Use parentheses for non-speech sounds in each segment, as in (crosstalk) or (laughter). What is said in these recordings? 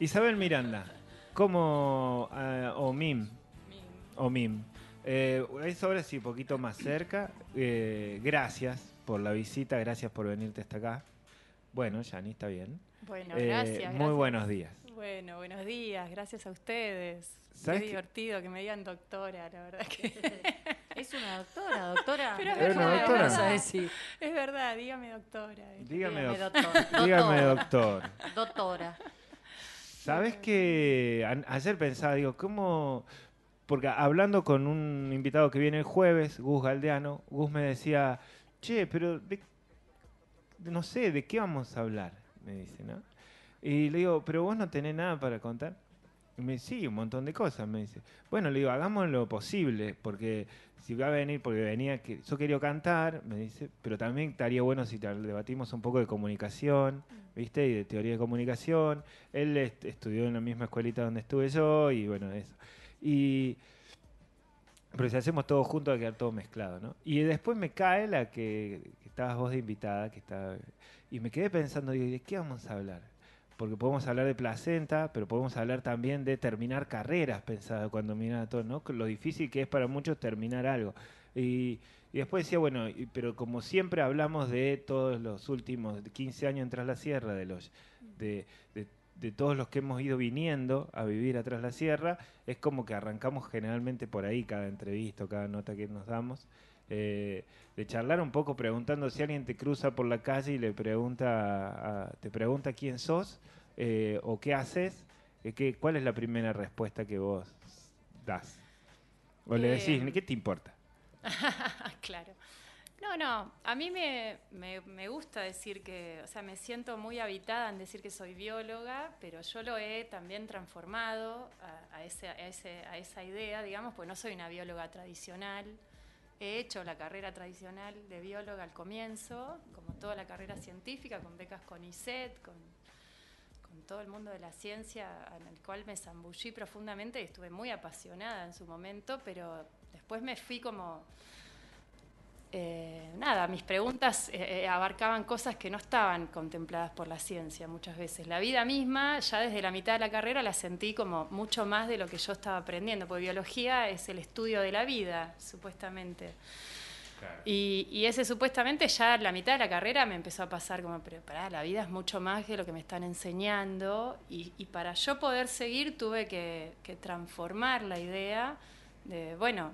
Isabel Miranda, ¿cómo, eh, o Mim, o Mim, eh, es ahora sí, un poquito más cerca. Eh, gracias por la visita, gracias por venirte hasta acá. Bueno, Yani, está bien. Bueno, Eh, gracias. Muy gracias. buenos días. Bueno, buenos días, gracias a ustedes. Qué ¿Sabes qué? divertido que me digan doctora, la verdad que (laughs) Es una doctora, doctora. Pero es Es una verdad, doctora. es Vas a verdad. decir. es verdad, dígame doctora. Dígame, Dígame, doc- doctor. dígame, Doctor. doctor. Doctora. ¿Sabes que ayer pensaba, digo, cómo... Porque hablando con un invitado que viene el jueves, Gus Galdeano, Gus me decía, che, pero no sé, ¿de qué vamos a hablar? Me dice, ¿no? Y le digo, pero vos no tenés nada para contar. Y me dice, sí, un montón de cosas, me dice. Bueno, le digo, hagamos lo posible, porque si va a venir, porque venía, que yo quería cantar, me dice, pero también estaría bueno si debatimos un poco de comunicación, ¿viste? Y de teoría de comunicación. Él est- estudió en la misma escuelita donde estuve yo, y bueno, eso. Y... Pero si hacemos todo juntos va a quedar todo mezclado, ¿no? Y después me cae la que, que estabas vos de invitada, que estaba... Y me quedé pensando, digo, ¿y ¿de qué vamos a hablar? Porque podemos hablar de placenta, pero podemos hablar también de terminar carreras, pensaba cuando miraba todo, ¿no? Lo difícil que es para muchos terminar algo. Y, y después decía, bueno, y- pero como siempre hablamos de todos los últimos 15 años en Tras la Sierra, de los de, de- de todos los que hemos ido viniendo a vivir atrás la sierra, es como que arrancamos generalmente por ahí cada entrevista, cada nota que nos damos, eh, de charlar un poco preguntando si alguien te cruza por la calle y le pregunta, a- te pregunta quién sos eh, o qué haces, eh, qué- ¿cuál es la primera respuesta que vos das? O le decís, ¿qué te importa? (laughs) claro. No, no, a mí me, me, me gusta decir que, o sea, me siento muy habitada en decir que soy bióloga, pero yo lo he también transformado a, a ese, a, ese, a esa idea, digamos, pues no soy una bióloga tradicional. He hecho la carrera tradicional de bióloga al comienzo, como toda la carrera científica, con becas con ISET, con, con todo el mundo de la ciencia, en el cual me zambullí profundamente y estuve muy apasionada en su momento, pero después me fui como eh, nada, mis preguntas eh, eh, abarcaban cosas que no estaban contempladas por la ciencia muchas veces. La vida misma, ya desde la mitad de la carrera, la sentí como mucho más de lo que yo estaba aprendiendo, porque biología es el estudio de la vida, supuestamente. Y, y ese supuestamente ya la mitad de la carrera me empezó a pasar como, pero pará, la vida es mucho más que lo que me están enseñando. Y, y para yo poder seguir tuve que, que transformar la idea de, bueno,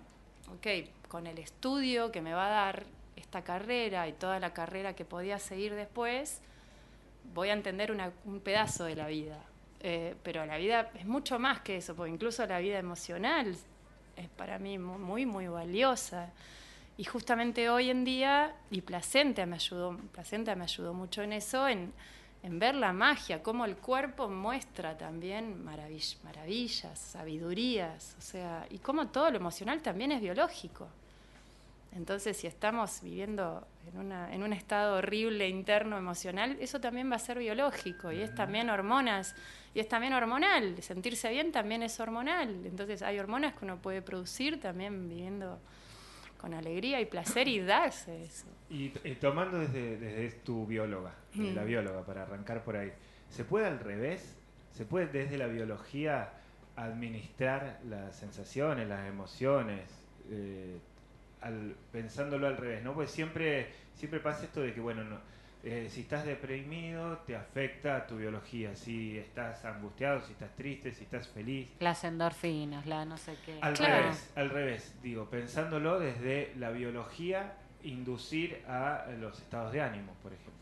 ok, con el estudio que me va a dar esta carrera y toda la carrera que podía seguir después, voy a entender un pedazo de la vida. Eh, pero la vida es mucho más que eso, porque incluso la vida emocional es para mí mu- muy, muy valiosa. Y justamente hoy en día, y Placenta me ayudó, Placenta me ayudó mucho en eso, en ver la magia, cómo el cuerpo muestra también maravill- maravillas, sabidurías, o sea, y cómo todo lo emocional también es biológico. Entonces, si estamos viviendo en, una, en un estado horrible interno emocional, eso también va a ser biológico y es también hormonas y es también hormonal. Sentirse bien también es hormonal. Entonces, hay hormonas que uno puede producir también viviendo con alegría y placer y darse eso. Y eh, tomando desde, desde tu bióloga, desde la Mm. bióloga, para arrancar por ahí, ¿se puede al revés? ¿Se puede desde la biología administrar las sensaciones, las emociones, eh, al- pensándolo al revés? ¿no? Pues siempre, siempre pasa esto de que, bueno, no, eh, si estás deprimido, te afecta a tu biología. Si estás angustiado, si estás triste, si estás feliz. Las endorfinas, la no sé qué. Al Claro. revés, al revés, digo, pensándolo desde la biología, inducir a los estados de ánimo, por ejemplo.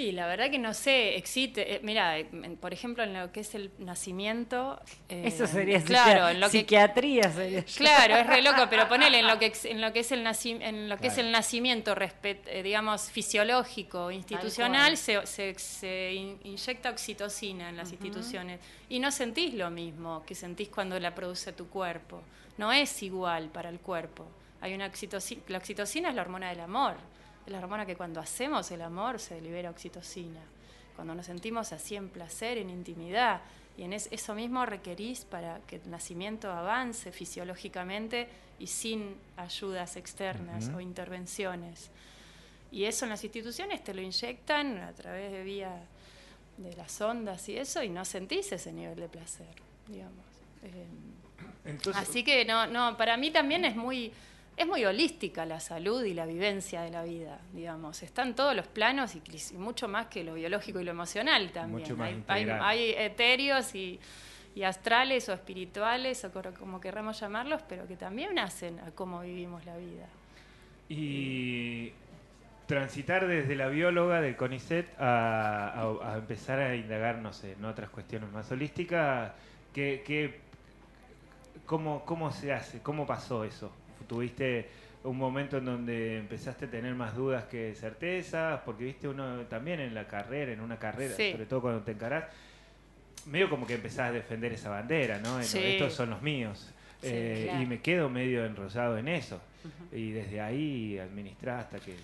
Y la verdad que no sé, existe, eh, mira, eh, por ejemplo, en lo que es el nacimiento. eh, Eso sería claro, en lo que psiquiatría. Sería. Claro, es re loco, pero ponele en lo que en lo que es el naci- en lo que es el nacimiento respet- eh, digamos fisiológico, institucional, se, se- se in- inyecta oxitocina en las instituciones y no sentís lo mismo que sentís cuando la produce tu cuerpo. No es igual para el cuerpo. Hay una oxitocina, la oxitocina es la hormona del amor. Es la hormona que cuando hacemos el amor se libera oxitocina. Cuando nos sentimos así en placer, en intimidad. Y en es- eso mismo requerís para que el nacimiento avance fisiológicamente y sin ayudas externas Ujú. o intervenciones. Y eso en las instituciones te lo inyectan a través de vía de las ondas y eso y no sentís ese nivel de placer, digamos. Eh, así que no, no, para mí también es muy, es muy holística la salud y la vivencia de la vida, digamos. Están todos los planos y, mucho más que lo biológico y lo emocional también. hay, hay, etéreos y, y, astrales o espirituales o como querramos llamarlos, pero que también nacen a cómo vivimos la vida. Y transitar desde la bióloga del CONICET a, empezar a indagar, no sé, en otras cuestiones más holísticas, ¿qué, cómo, ¿cómo se hace? ¿Cómo pasó eso? ¿Tuviste un momento en donde empezaste a tener más dudas que certezas? Porque viste uno también en la carrera, en una carrera, sobre todo cuando te encarás, medio como que empezás a defender esa bandera, ¿no? Estos son los míos. Eh, y me quedo medio enrollado en eso. Y desde ahí administrar hasta que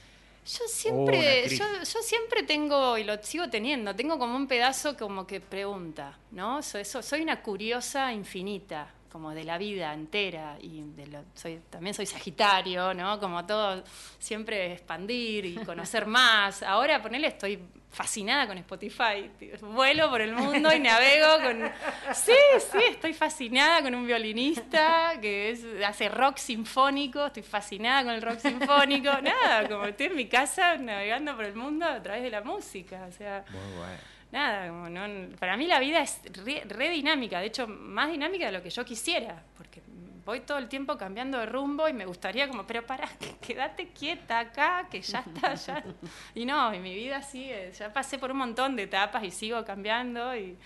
yo siempre, yo, yo, siempre tengo, y lo sigo teniendo, tengo como un pedazo como que pregunta, ¿no? Soy, soy una curiosa infinita, como de la vida entera, y de soy, también soy sagitario, ¿no? Como todo, siempre expandir y (laughs) conocer más. Ahora, ponele, estoy fascinada con Spotify. Vuelo por el mundo y navego con... (laughs) Sí, sí, estoy fascinada con un violinista que hace rock sinfónico, estoy fascinada con el rock sinfónico. (laughs) Nada, como estoy en mi casa navegando por el mundo a través de la música. O sea, Nada, como no, para mí la vida es re, dinámica, de hecho, más dinámica de lo que yo quisiera, porque voy todo el tiempo cambiando de rumbo y me gustaría como, pero para, (laughs) quédate quieta acá, que ya (laughs) está, ya. Y no, en mi vida sigue, ya pasé por un montón de etapas y sigo cambiando y...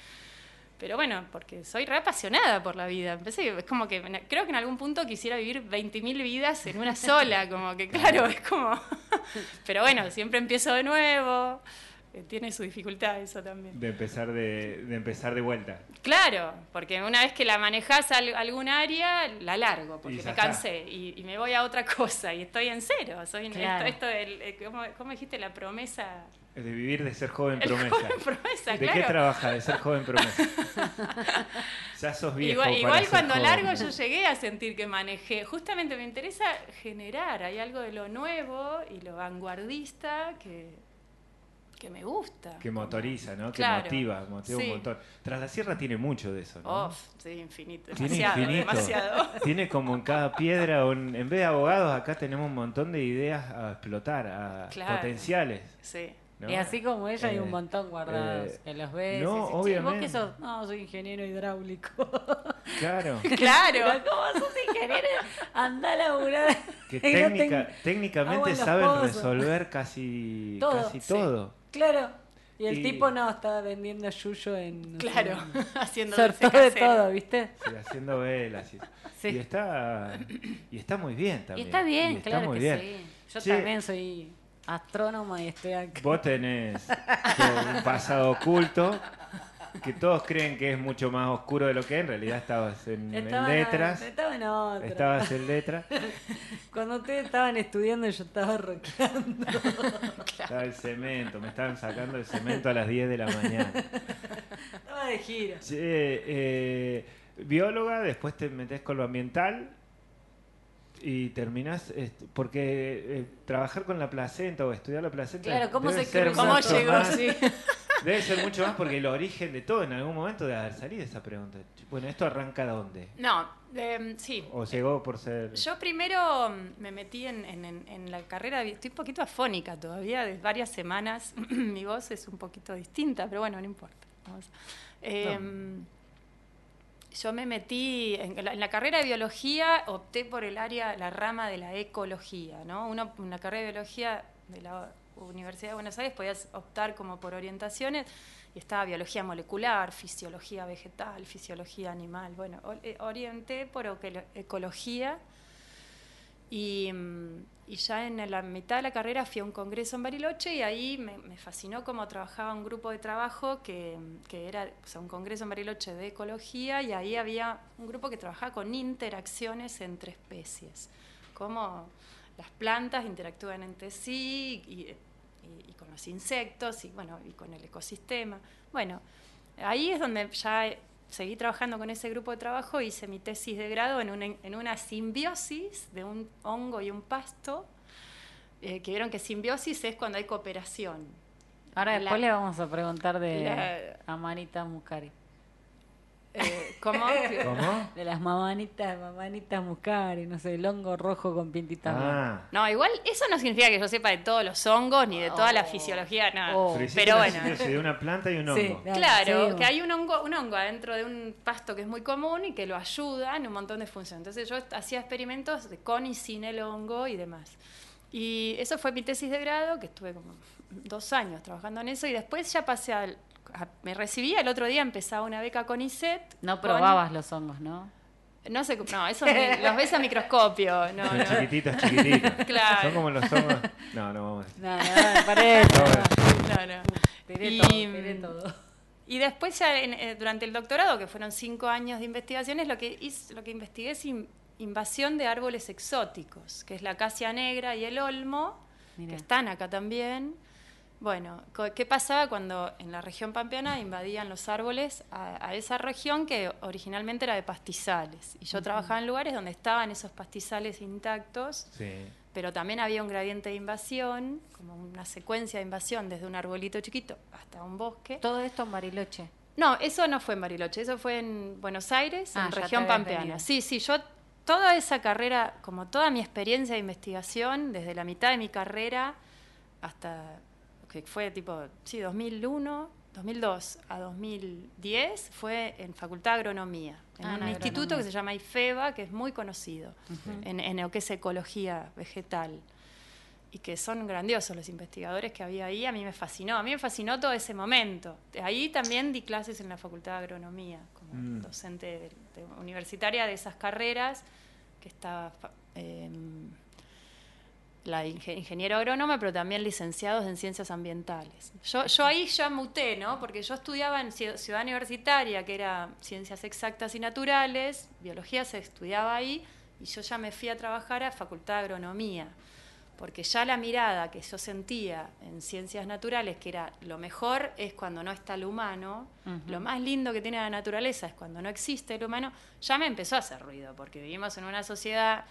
Pero bueno, porque soy re apasionada por la vida. Empecé, es como que creo que en algún punto quisiera vivir 20.000 vidas en una sola, como que claro, es como... (laughs) Pero bueno, siempre empiezo de nuevo tiene su dificultad eso también. De empezar de, de, empezar de vuelta. Claro, porque una vez que la manejas a algún área, la largo, porque me cansé y, me voy a otra (laughs) cosa y estoy en cero. Soy esto, eh, ¿cómo, dijiste? La promesa. De vivir de ser joven promesa. Joven promesa ¿De qué trabaja? De ser joven promesa. (laughs) ya sos viejo. Igual, igual cuando largo yo llegué a sentir que manejé. Justamente me interesa generar. Hay algo de lo nuevo y lo vanguardista que que me gusta. Que motoriza, ¿no? Que motiva, motiva un montón. Tras la Sierra tiene mucho de eso, ¿no? Oh, sí, infinito. Demasiado, demasiado. (laughs) Tiene como en cada piedra, en vez de abogados, acá tenemos un montón de ideas a explotar, a potenciales. Sí. Y así como ella hay un eh, montón guardados, eh, que los ves. No, obviamente. ¿Vos sos? No, soy ingeniero hidráulico. (laughs) Claro. (laughs) claro. ¿Cómo sos ingeniero? Anda a laburar. Que técnica, técnicamente saben resolver casi casi todo. Claro. Y el tipo no, estaba vendiendo yuyo en. claro, (laughs) haciendo de todo, ¿viste? Sí, haciendo velas. Y, y, está, y está muy bien también. Y está bien, claro que sí. Yo también soy astrónoma y estoy aquí. Vos tenés un pasado oculto (laughs) que todos creen que es mucho más oscuro de lo que es. En realidad estabas en, letras. estaba en otra. Estabas en letras. (laughs) Cuando ustedes estaban estudiando, yo estaba rockeando. (laughs) Estaba el cemento, me estaban sacando el cemento a las 10 de la mañana. Estaba de gira. Eh, bióloga, después te metes con lo ambiental y terminás, porque eh, trabajar con la placenta o estudiar la placenta. Claro, ¿cómo, se, ¿cómo llegó? Sí. (laughs) Debe ser mucho más porque el origen de todo en algún momento debe haber salido esa pregunta. Bueno, ¿esto arranca dónde? No, em, sí. ¿O llegó por ser...? Yo primero mm, me metí en, en, la carrera, estoy un poquito afónica todavía, de varias semanas. (clears throat) Mi voz es un poquito distinta, pero bueno, no importa. Em, yo me metí en la, carrera de biología, opté por el área, la rama de la ecología, ¿no? Una, una carrera de biología de la Universidad de Buenos Aires podías optar como por orientaciones y estaba biología molecular, fisiología vegetal, fisiología animal. Bueno, eh, orienté por ecología y, mm, y, ya en la mitad de la carrera fui a un congreso en Bariloche y ahí me, fascinó cómo trabajaba un grupo de trabajo que, que era un congreso en Bariloche de ecología y ahí había un grupo que trabajaba con interacciones entre especies, cómo las plantas interactúan entre sí y y, con los insectos y bueno, y con el ecosistema. Bueno, ahí es donde ya seguí trabajando con ese grupo de trabajo, hice mi tesis de grado en una, en una simbiosis de un hongo y un pasto, eh, que vieron que simbiosis es cuando hay cooperación. Ahora después La- le vamos a preguntar de La- Amanita Muscari. eh, ¿Cómo? ¿Cómo? De las mamanitas, mamanitas Muscari, no sé, el hongo rojo con pintitas. Ah. No, igual eso no significa que yo sepa de todos los hongos ni de toda la Oh. fisiología, no. Oh. Pero, bueno. de una planta y un Sí, hongo. claro. Claro, Sí. que hay un hongo, un hongo adentro de un pasto que es muy común y que lo ayuda en un montón de funciones. Entonces yo hacía experimentos de con y sin el hongo y demás. Y eso fue mi tesis de grado, que estuve como dos años trabajando en eso y después ya pasé al... me recibí, el otro día empezaba una beca con ISET. No con- probabas los hongos, ¿no? No sé, no, eso ni- los ves a microscopio. (laughs) No, Son no. chiquititos, chiquititos. (laughs) Claro. Son como los hongos. No, no vamos a No, no, para eso. No, no. Tiré Y- todo, tiré todo. Y después ya en- eh, durante el doctorado, que fueron cinco años de investigaciones, lo que, hice- lo que investigué es in- invasión de árboles exóticos, que es la acacia negra y el olmo, Mirá. que están acá también. Bueno, ¿qué pasaba cuando en la región pampeana invadían los árboles a, a esa región que originalmente era de pastizales? Y yo trabajaba en lugares donde estaban esos pastizales intactos, Sí. pero también había un gradiente de invasión, como una secuencia de invasión desde un arbolito chiquito hasta un bosque. Todo esto en Bariloche. No, eso no fue en Bariloche, eso fue en Buenos Aires, Ah, en te región pampeana. venido. Sí, sí, yo toda esa carrera, como toda mi experiencia de investigación, desde la mitad de mi carrera hasta que fue tipo, sí, 2001, 2002 a 2010, fue en Facultad de Agronomía, en Ah, un instituto agronomía. que se llama IFEBA, que es muy conocido en, en lo que es ecología vegetal y que son grandiosos los investigadores que había ahí. A mí me fascinó, a mí me fascinó todo ese momento. Ahí también di clases en la Facultad de Agronomía, como Mm. docente de- de- universitaria de esas carreras, que estaba em, la inge- ingeniero agrónoma, pero también licenciados en ciencias ambientales. Yo, yo ahí ya muté, ¿no? Porque yo estudiaba en Ciu- Ciudad Universitaria, que era ciencias exactas y naturales, biología se estudiaba ahí, y yo ya me fui a trabajar a Facultad de Agronomía, porque ya la mirada que yo sentía en ciencias naturales, que era lo mejor es cuando no está el humano, lo más lindo que tiene la naturaleza es cuando no existe el humano, ya me empezó a hacer ruido, porque vivimos en una sociedad,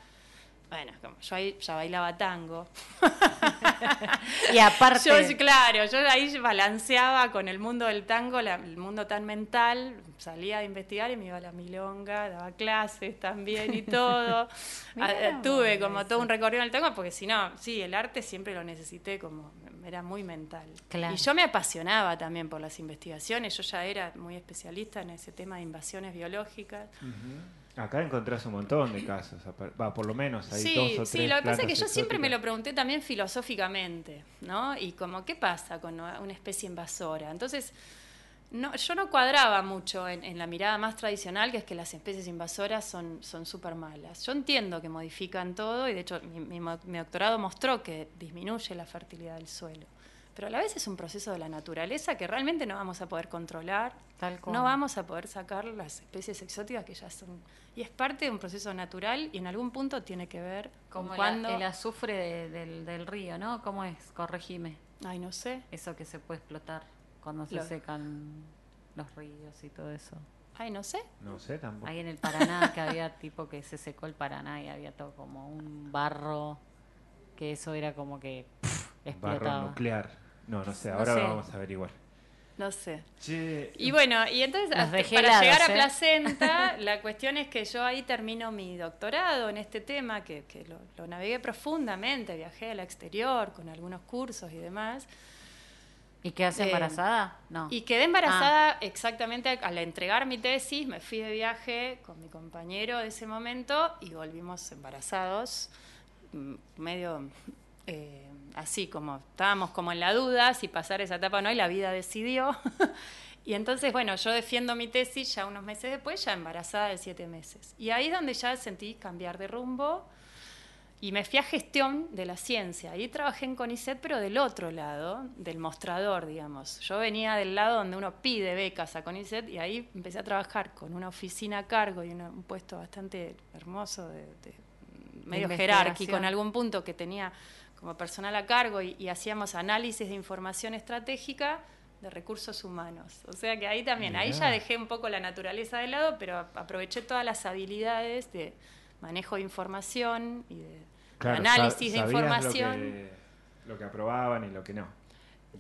bueno, como yo ahí ya bailaba tango, (laughs) Y aparte, yo, claro, yo ahí balanceaba con el mundo del tango, la- el mundo tan mental, salía a investigar y me iba a la milonga, daba clases también y todo. (laughs) Mirá Tuve como eso. todo un recorrido en el tango, porque si no, sí, el arte siempre lo necesité como, era muy mental. Claro. Y yo me apasionaba también por las investigaciones, yo ya era muy especialista en ese tema de invasiones biológicas. Acá encontrás un montón de casos. Va, por lo menos hay Sí, dos o tres sí, lo que pasa es que yo siempre me lo pregunté también filosóficamente, ¿no? Y como, ¿qué pasa con una especie invasora? Entonces, no, yo no cuadraba mucho en, en la mirada más tradicional, que es que las especies invasoras son son súper malas. Yo entiendo que modifican todo y de hecho mi, mi mi doctorado mostró que disminuye la fertilidad del suelo. Pero a la vez es un proceso de la naturaleza que realmente no vamos a poder controlar. Tal cual. No vamos a poder sacar las especies exóticas que ya son... Y es parte de un proceso natural y en algún punto tiene que ver como con el, cuando... el azufre de- del, del río, ¿no? ¿Cómo es? Corregime. Ay, no sé. Eso que se puede explotar cuando se Lo- secan los ríos y todo eso. Ay, no sé. No sé tampoco. Ahí en el Paraná, que había (laughs) tipo que se secó el Paraná y había todo como un barro, que eso era como que pff, Barro explotaba. nuclear. No, no sé, No ahora sé. lo vamos a averiguar. No sé. Che, Y bueno, y entonces hasta- para llegar a ¿eh? Placenta, (laughs) la cuestión es que yo ahí termino mi doctorado en este tema, que, que lo, lo navegué profundamente, viajé al exterior con algunos cursos y demás. ¿Y quedaste Eh, embarazada? No. Y quedé embarazada exactamente al entregar mi tesis, me fui de viaje con mi compañero de ese momento y volvimos embarazados, mm, medio eh, así como estábamos como en la duda si pasar esa etapa o no y la vida decidió. (laughs) y entonces, bueno, yo defiendo mi tesis ya unos meses después, ya embarazada de siete meses. Y ahí es donde ya sentí cambiar de rumbo y me fui a gestión de la ciencia. Ahí trabajé en CONICET, pero del otro lado, del mostrador, digamos. Yo venía del lado donde uno pide becas a CONICET y ahí empecé a trabajar con una oficina a cargo y una- un puesto bastante hermoso, de, de- medio jerárquico en algún punto que tenía como personal a cargo y, y hacíamos análisis de información estratégica de recursos humanos. O sea que ahí también, ahí ya dejé un poco la naturaleza de lado, pero aproveché todas las habilidades de manejo de información y de claro, análisis de información. Lo que, lo que aprobaban y lo que no.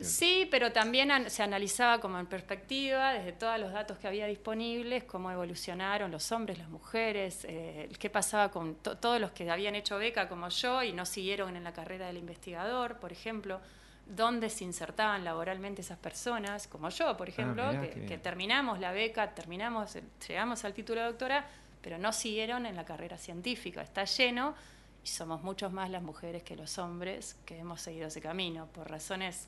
Sí, pero también an- se analizaba como en perspectiva, desde todos los datos que había disponibles, cómo evolucionaron los hombres, las mujeres, eh, qué pasaba con to- todos los que habían hecho beca como yo y no siguieron en la carrera del investigador, por ejemplo, dónde se insertaban laboralmente esas personas, como yo, por ejemplo, Ah, mirá, que, que terminamos la beca, terminamos, el- llegamos al título de doctora, pero no siguieron en la carrera científica. Está lleno y somos muchos más las mujeres que los hombres que hemos seguido ese camino, por razones,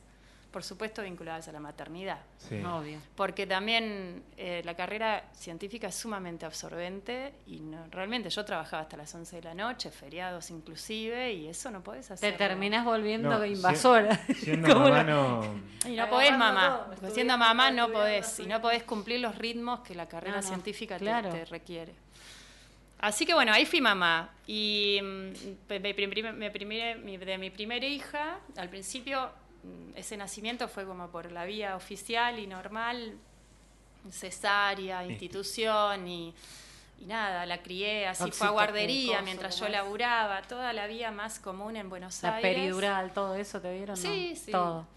por supuesto, vinculadas a la maternidad. Sí. Obvio. Porque también eh, la carrera científica es sumamente absorbente y no- realmente yo trabajaba hasta las 11 de la noche, feriados inclusive, y eso no podés Te hacer. terminás volviendo No, invasora. Siendo (laughs) mamá la- no... Y no podés, todo, mamá. Porque siendo mamá no podés. Y no podés cumplir los ritmos que la carrera No, no, científica te- claro. te, requiere. Así que bueno, ahí fui mamá. Y mm, me me primé- mi- de mi primera hija, al principio ese nacimiento fue como por la vía oficial y normal, cesárea, institución y, y nada, la crié, así fue a guardería coso, mientras yo laburaba, toda la vía más común en Buenos La Aires. peridural, todo eso, ¿te vieron? Sí, no? sí. Todo.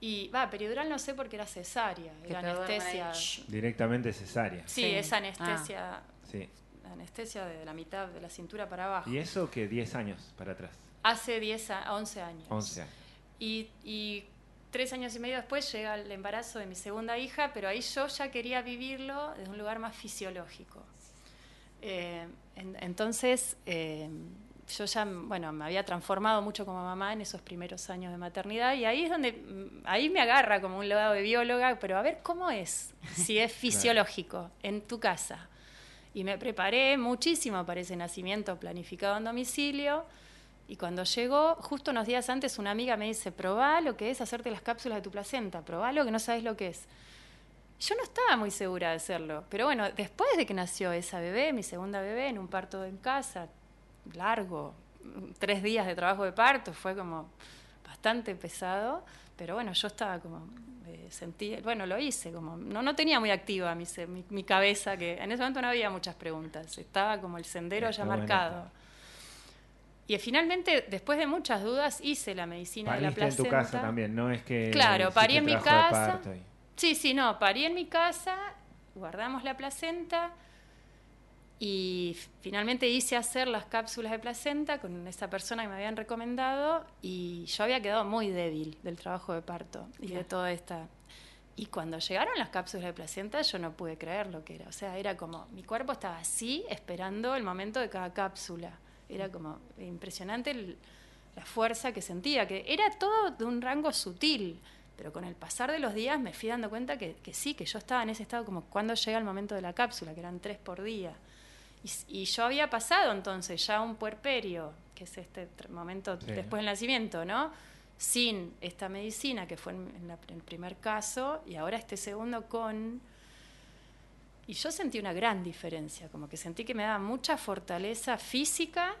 Y va, peridural no sé porque era cesárea, Que era anestesia. Directamente cesárea. Sí, Sí. es anestesia, Sí. anestesia de la mitad de la cintura para abajo. ¿Y eso que 10 años para atrás? Hace 10 a 11 años. 11 años. Y, y tres años y medio después llega el embarazo de mi segunda hija, pero ahí yo ya quería vivirlo desde un lugar más fisiológico. Eh, en- entonces, eh, yo ya, bueno, me había transformado mucho como mamá en esos primeros años de maternidad y ahí es donde, mm, ahí me agarra como un lado de bióloga, pero a ver cómo es, si es (laughs) fisiológico en tu casa. Y me preparé muchísimo para ese nacimiento planificado en domicilio. Y cuando llegó, justo unos días antes, una amiga me dice, probá lo que es hacerte las cápsulas de tu placenta, probá lo que no sabes lo que es. Yo no estaba muy segura de hacerlo, pero bueno, después de que nació esa bebé, mi segunda bebé, en un parto en casa, largo, tres días de trabajo de parto, fue como bastante pesado, pero bueno, yo estaba como, eh, sentí, bueno, lo hice, como, no, no tenía muy activa mi, mi, mi cabeza, que en ese momento no había muchas preguntas, estaba como el sendero Está ya marcado. Y finalmente, después de muchas dudas, hice la medicina de la Pariste en placenta. tu casa también, no es que... Claro, parí en mi casa. Sí, sí, no, parí en mi casa, guardamos la placenta y finalmente hice hacer las cápsulas de placenta con esa persona que me habían recomendado y yo había quedado muy débil del trabajo de parto y de toda esta... Y cuando llegaron las cápsulas de placenta yo no pude creer lo que era, o sea, era como, mi cuerpo estaba así esperando el momento de cada cápsula, era como impresionante el- la fuerza que sentía, que era todo de un rango sutil, pero con el pasar de los días me fui dando cuenta que, que sí, que yo estaba en ese estado como cuando llega el momento de la cápsula, que eran tres por día. Y, y yo había pasado entonces ya un puerperio, que es este momento Sí. después del nacimiento, ¿no? Sin esta medicina, que fue en la- en el primer caso, y ahora este segundo con... Y yo sentí una gran diferencia, como que sentí que me daba mucha fortaleza física,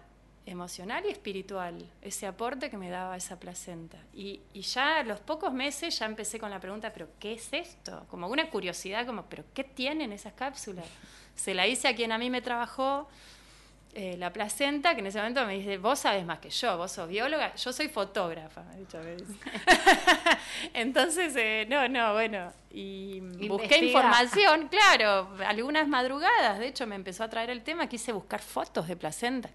emocional y espiritual, ese aporte que me daba esa placenta. Y, y ya a los pocos meses ya empecé con la pregunta, ¿pero qué es esto? Como una curiosidad, como, ¿pero qué tienen esas cápsulas? Se la hice a quien a mí me trabajó eh, la placenta, que en ese momento me dice, vos sabes más que yo, vos sos bióloga, yo soy fotógrafa, de hecho, me dice. (laughs) Entonces, eh, no, no, bueno, y busqué información, claro, algunas madrugadas, de hecho me empezó a traer el tema, quise buscar fotos de placenta.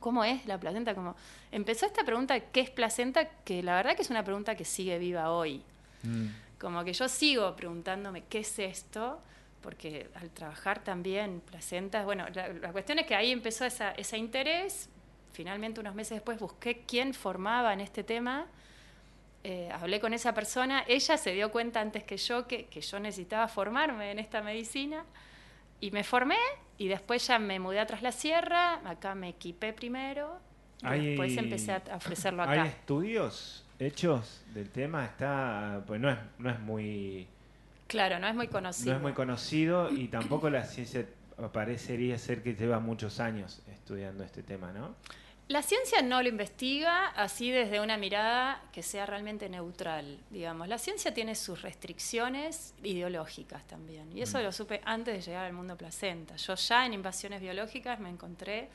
¿Cómo es la placenta? Como empezó esta pregunta, ¿qué es placenta? Que la verdad que es una pregunta que sigue viva hoy. Mm. Como que yo sigo preguntándome qué es esto, porque al trabajar también placentas, bueno, la, la cuestión es que ahí empezó esa, ese interés. Finalmente, unos meses después, busqué quién formaba en este tema. Eh, hablé con esa persona. Ella se dio cuenta antes que yo que, que yo necesitaba formarme en esta medicina. Y me formé y después ya me mudé a Tras la Sierra. Acá me equipé primero. Y Hay- después empecé a ofrecerlo ¿Hay acá. estudios hechos del tema? Está, pues no es, no es muy... Claro, no es muy conocido. No es muy conocido y tampoco la ciencia parecería ser que lleva muchos años estudiando este tema, ¿no? La ciencia no lo investiga así desde una mirada que sea realmente neutral, digamos. La ciencia tiene sus restricciones ideológicas también, y eso Mm. lo supe antes de llegar al mundo placenta. Yo ya en invasiones biológicas me encontré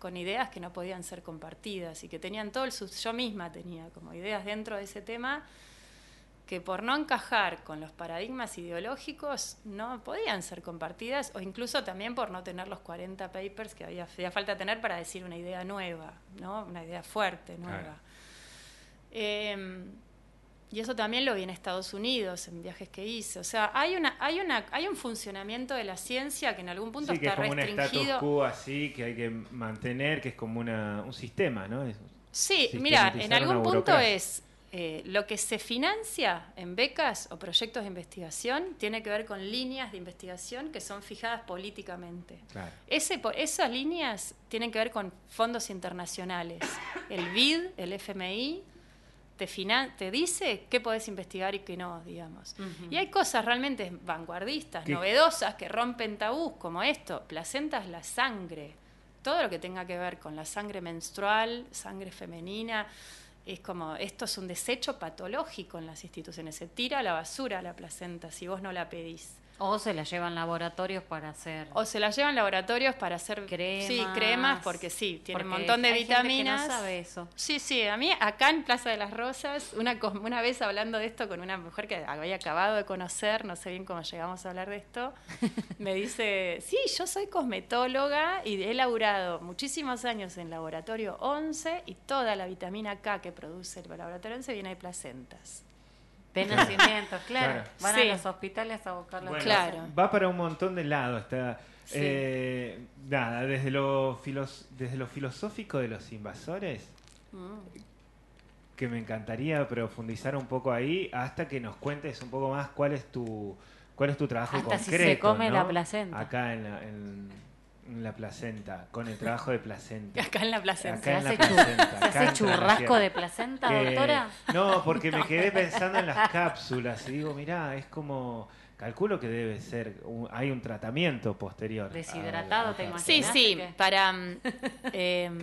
con ideas que no podían ser compartidas y que tenían todo el yo misma tenía como ideas dentro de ese tema que por no encajar con los paradigmas ideológicos no podían ser compartidas o incluso también por no tener los 40 papers que había, hacía falta tener para decir una idea nueva, ¿no? una idea fuerte, nueva. Eh, y eso también lo vi en Estados Unidos, en viajes que hice. O sea, hay una, hay una, hay un funcionamiento de la ciencia que en algún punto Sí, que es como un status restringido. quo así que hay que mantener, que es como una, un sistema, ¿no? Es- Sí, mira, en algún punto es eh, lo que se financia en becas o proyectos de investigación tiene que ver con líneas de investigación que son fijadas políticamente. Claro. Ese, po- esas líneas tienen que ver con fondos internacionales. El BID, el FMI, te, finan- te dice qué podés investigar y qué no, digamos. Y hay cosas realmente vanguardistas, ¿Qué? novedosas, que rompen tabús, como esto, placenta es la sangre. Todo lo que tenga que ver con la sangre menstrual, sangre femenina, es como, esto es un desecho patológico en las instituciones. Se tira a la basura la placenta si vos no la pedís. O se la llevan laboratorios para hacer. O se la llevan laboratorios para hacer Cremas. Sí, cremas, porque sí, tiene un montón de hay gente que no vitaminas. sabe eso. Sí, sí, a mí acá en Plaza de las Rosas, una, una vez hablando de esto con una mujer que había acabado de conocer, no sé bien cómo llegamos a hablar de esto, (laughs) me dice, sí, yo soy cosmetóloga y he laburado muchísimos años en laboratorio 11 y toda la vitamina K que produce el laboratorio 11 viene de placentas. De nacimiento, (laughs) claro. Claro. Van Sí. a los hospitales a buscar Bueno, Claro. Va para un montón de lados. Está, Sí. eh, nada, desde lo, filos- desde lo filosófico de los invasores, Mm. que me encantaría profundizar un poco ahí, hasta que nos cuentes un poco más cuál es tu, cuál es tu trabajo Hasta si concreto. se come ¿no? la placenta. Acá en la, en la placenta, con el trabajo de placenta. (laughs) Acá en la placenta. Acá en la ¿Se hace chu- placenta, ¿Se hace churrasco de placenta, Que- doctora? No, porque me (laughs) quedé pensando en las cápsulas y digo, mirá, es como, calculo que debe ser, un- hay un tratamiento posterior. Deshidratado, a- te imaginas. Sí, sí, para... mm, (laughs) em,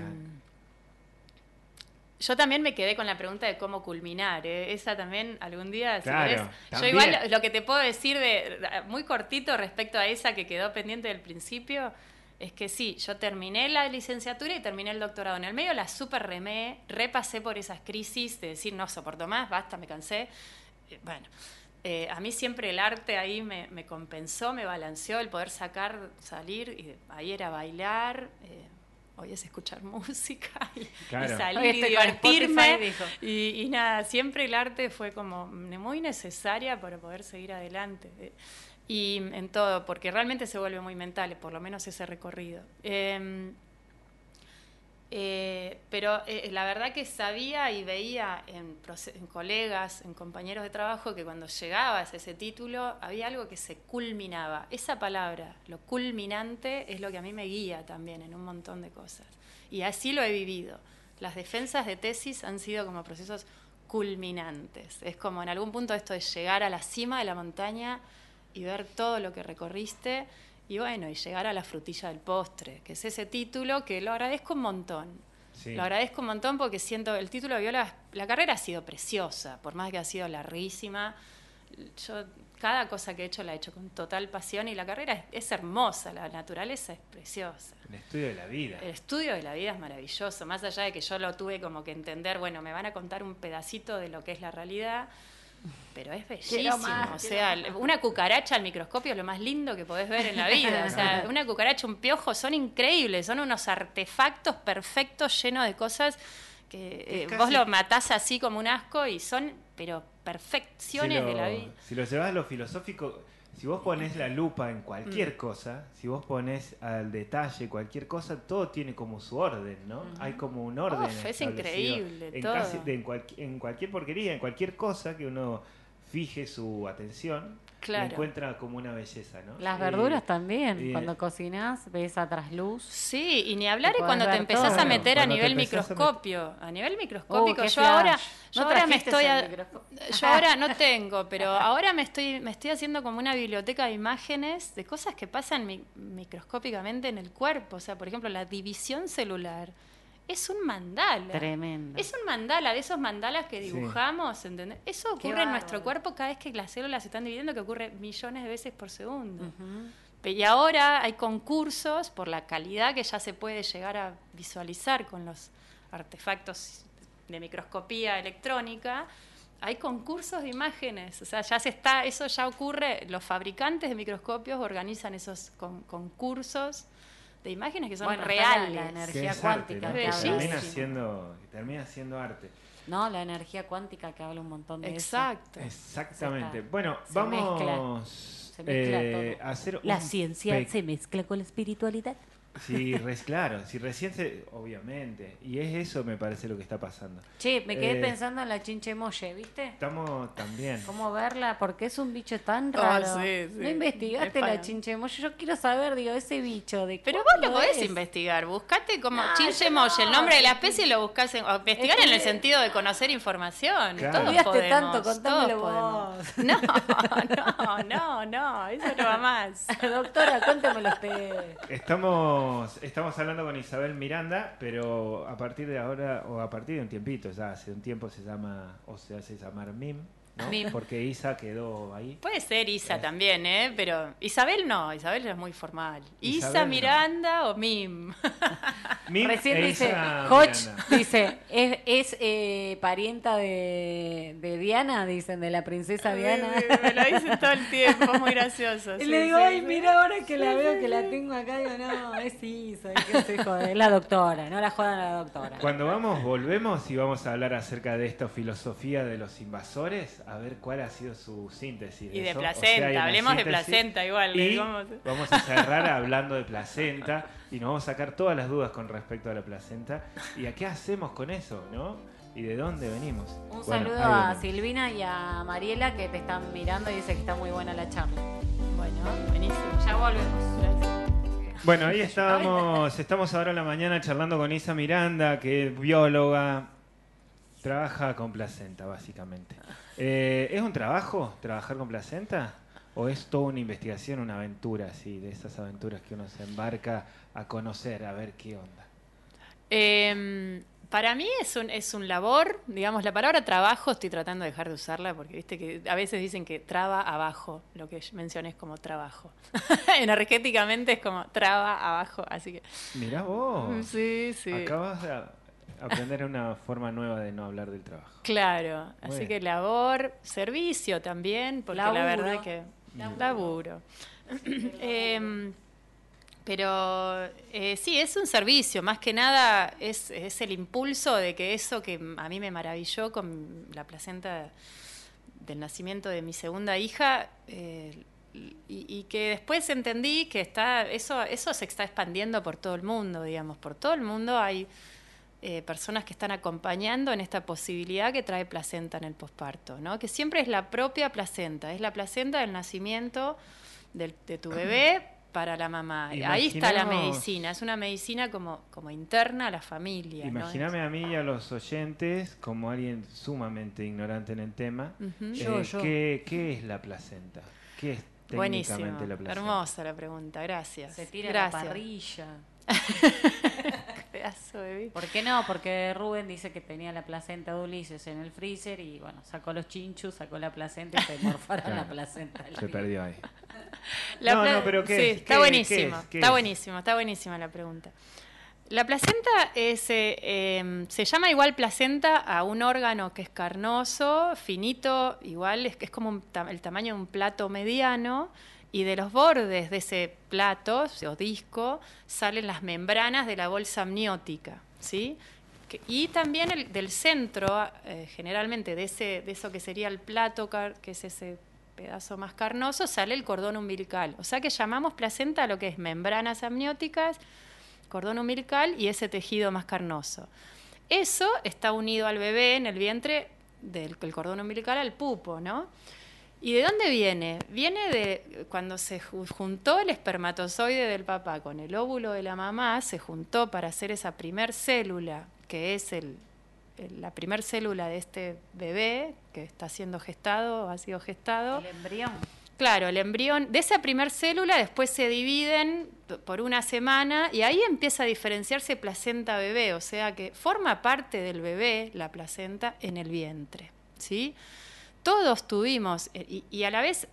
yo también me quedé con la pregunta de cómo culminar. ¿eh? Esa también algún día, si Claro, querés. Yo igual lo- lo que te puedo decir de muy cortito respecto a esa que quedó pendiente del principio es que sí, yo terminé la licenciatura y terminé el doctorado. En el medio la super remé, repasé por esas crisis de decir no soporto más, basta, me cansé. Eh, Bueno, eh, a mí siempre el arte ahí me, me compensó, me balanceó el poder sacar, salir, y ahí era bailar, eh, hoy es escuchar (laughs) música y, y Claro. salir y estoy con divertirme. Spotify. Y, y nada, siempre el arte fue como muy necesaria para poder seguir adelante. Y en todo, porque realmente se vuelve muy mental, por lo menos ese recorrido. Eh, eh, pero eh, la verdad que sabía y veía en, en colegas, en compañeros de trabajo, que cuando llegabas a ese título había algo que se culminaba. Esa palabra, lo culminante, es lo que a mí me guía también en un montón de cosas. Y así lo he vivido. Las defensas de tesis han sido como procesos culminantes. Es como en algún punto esto de llegar a la cima de la montaña y ver todo lo que recorriste y bueno, y llegar a la frutilla del postre, que es ese título que lo agradezco un montón. Sí. Lo agradezco un montón porque siento el título de Viola, la carrera ha sido preciosa, por más que ha sido larguísima. Yo cada cosa que he hecho la he hecho con total pasión y la carrera es, es hermosa, la naturaleza es preciosa. El estudio de la vida. El estudio de la vida es maravilloso, más allá de que yo lo tuve como que entender, bueno, me van a contar un pedacito de lo que es la realidad, pero es bellísimo. más, o sea, una cucaracha al microscopio es lo más lindo que podés ver en la vida. O sea, (laughs) una cucaracha, un piojo, son increíbles, son unos artefactos perfectos llenos de cosas que eh, vos lo matás así como un asco y son, pero perfecciones si lo, de la vida. Si lo llevas a lo filosófico, si vos pones la lupa en cualquier Mm. cosa, si vos pones al detalle cualquier cosa, todo tiene como su orden, ¿no? Hay como un orden. Uf, es establecido increíble, en, todo. casi- de- en, cualqui- en cualquier porquería, en cualquier cosa que uno fije su atención, le Claro. encuentra como una belleza, ¿no? Las Y- verduras también. y- Cuando cocinás, ves a trasluz. Sí, y ni hablar es cuando te empezás todo. a meter a nivel empezás a met- microscopio. A nivel microscópico, yo flash. ahora, yo ¿No ahora me estoy, a- yo ahora no (laughs) tengo, pero ahora me estoy, me estoy haciendo como una biblioteca de imágenes de cosas que pasan mi- microscópicamente en el cuerpo. O sea, por ejemplo, la división celular es un mandala. Tremendo. Es un mandala, de esos mandalas que Sí. dibujamos, ¿entendés? Eso Qué ocurre en nuestro cuerpo cada vez que las células se están dividiendo, que ocurre millones de veces por segundo. Y ahora hay concursos por la calidad que ya se puede llegar a visualizar con los artefactos de microscopía electrónica. hay concursos de imágenes, o sea, ya se está, eso ya ocurre, los fabricantes de microscopios organizan esos con- concursos de imágenes que son Bueno, reales. la- energía es arte, cuántica ¿no? que termina siendo, que termina siendo arte. No, la energía cuántica que habla un montón de eso. Exacto. Exactamente. Bueno, se vamos Se mezcla eh, todo. a hacer La un ciencia se mezcla con la espiritualidad. Sí, res- claro, si recién se, obviamente, y es eso me parece lo que está pasando. Che, me quedé Eh, pensando en la chinche molle, ¿viste? Estamos también. ¿Cómo verla? Porque es un bicho tan Ah, raro. sí, sí. ¿No investigaste Es la chinche molle? Yo quiero saber, digo, ese bicho de Pero vos lo podés es? investigar, buscate como No, chinche molle, el no, nombre de la especie y lo buscás en, o investigar en el Estudié- sentido de conocer información. Claro. Todos podemos, tanto, contámelo todos podemos. vos. (laughs) No, no, no, no, eso no va más. (laughs) Doctora, cuéntemelo usted. Estamos, estamos hablando con Isabel Miranda, pero a partir de ahora, o a partir de un tiempito, ya hace un tiempo se llama, o se hace llamar Mim, ¿no? Mim. Porque Isa quedó ahí. Puede ser Isa también, ¿eh? Pero Isabel no, Isabel es muy formal. Isa no. Miranda o Mim. (laughs) Mim Recién e dice, Hodge dice, es, es eh, parienta de, de Diana, dicen, de la princesa Diana. Me lo dicen todo el tiempo, es muy gracioso. (laughs) Y sí, le digo, sí, ay, sí. mira ahora que la veo, que la tengo acá, digo, no, es Isa, ¿qué se jode? Es la doctora, no la jodan a la doctora. Cuando vamos, volvemos y vamos a hablar acerca de esta filosofía de los invasores, a ver cuál ha sido su síntesis. Y de eso. O placenta, sea, hablemos de placenta igual. Y digamos. vamos a cerrar (laughs) hablando de placenta y nos vamos a sacar todas las dudas con respecto a la placenta y a qué hacemos con eso, ¿no? Y de dónde venimos. Un Bueno, saludo a. Silvina y a Mariela que te están mirando y dice que está muy buena la charla. Bueno, buenísimo. Ya volvemos. Gracias. Bueno, ahí estábamos, estamos ahora en la mañana charlando con Isa Miranda, que es bióloga, trabaja con placenta, básicamente. Eh, ¿Es un trabajo trabajar con placenta? ¿O es toda una investigación, una aventura, así, de esas aventuras que uno se embarca a conocer, a ver qué onda? Eh, para mí es un, es un labor, digamos, la palabra trabajo estoy tratando de dejar de usarla porque viste que a veces dicen que traba abajo, lo que mencioné es como trabajo. (laughs) Energéticamente es como traba abajo, así que... Mirá vos, Sí, sí. acabas de aprender una forma nueva de no hablar del trabajo. Claro, Muy así bien. que labor, servicio también, porque la verdad que laburo. (clears throat) Em, pero eh, sí, es un servicio, más que nada es, es el impulso de que eso que a mí me maravilló con la placenta del nacimiento de mi segunda hija, eh, y, y que después entendí que está eso, eso se está expandiendo por todo el mundo, digamos, por todo el mundo hay eh, personas que están acompañando en esta posibilidad que trae placenta en el posparto, ¿no? Que siempre es la propia placenta, es la placenta del nacimiento del- de tu bebé (clears throat) para la mamá. Ahí está la medicina, es una medicina como, como interna a la familia. ¿no? Imagíname a mí y a los oyentes como alguien sumamente ignorante en el tema. Ujú. eh, Yo, yo. ¿qué, qué es la placenta? ¿Qué es Buenísimo, técnicamente la placenta? hermosa la pregunta, gracias. Se tira gracias. la parrilla. (laughs) Pedazo de bicho. ¿Por qué no? Porque Rubén dice que tenía la placenta de Ulises en el freezer y bueno, sacó los chinchus, sacó la placenta y se morfaron Claro. la placenta. del Se perdió ahí. La No, no, pero ¿qué sí, es? está ¿Qué- buenísimo, qué es? ¿Qué está es? buenísimo, está buenísima la pregunta. La placenta es, eh, eh, se llama igual placenta a un órgano que es carnoso, finito, igual es, es como un ta- el tamaño de un plato mediano, y de los bordes de ese plato o disco salen las membranas de la bolsa amniótica, ¿sí? Y también el- del centro, eh, generalmente de, eso que sería el plato, que es ese pedazo más carnoso, sale el cordón umbilical. O sea que llamamos placenta a lo que es membranas amnióticas, cordón umbilical y ese tejido más carnoso. Eso está unido al bebé en el vientre del el cordón umbilical al pupo, ¿no? ¿Y de dónde viene? Viene de cuando se ju- juntó el espermatozoide del papá con el óvulo de la mamá, se juntó para hacer esa primer célula, que es el, el- la primer célula de este bebé que está siendo gestado ha sido gestado. El embrión. Claro, el embrión, de esa primer célula después se dividen por una semana y ahí empieza a diferenciarse placenta bebé, o sea que forma parte del bebé la placenta en el vientre, ¿sí? Todos tuvimos, eh, y, y a la vez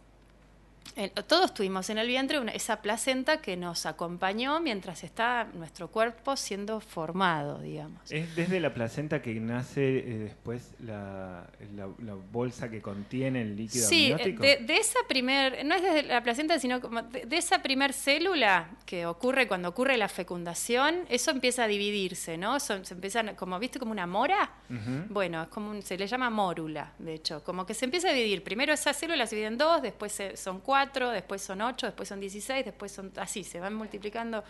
todos tuvimos en el vientre una- esa placenta que nos acompañó mientras está nuestro cuerpo siendo formado, digamos. Es desde la placenta que nace eh, después la, la- la bolsa que contiene el líquido Sí, eh, amniótico. de, de esa primer, no es desde la placenta, sino como de, de esa primer célula que ocurre cuando ocurre la fecundación, eso empieza a dividirse, ¿no? Son- se empiezan, como, ¿viste? Como una mora. Ujú. Bueno, es como un- se le llama mórula, de hecho, como que se empieza a dividir. Primero esas células se dividen en dos, después se- son cuatro, después son ocho, después son 16, después son así, se van multiplicando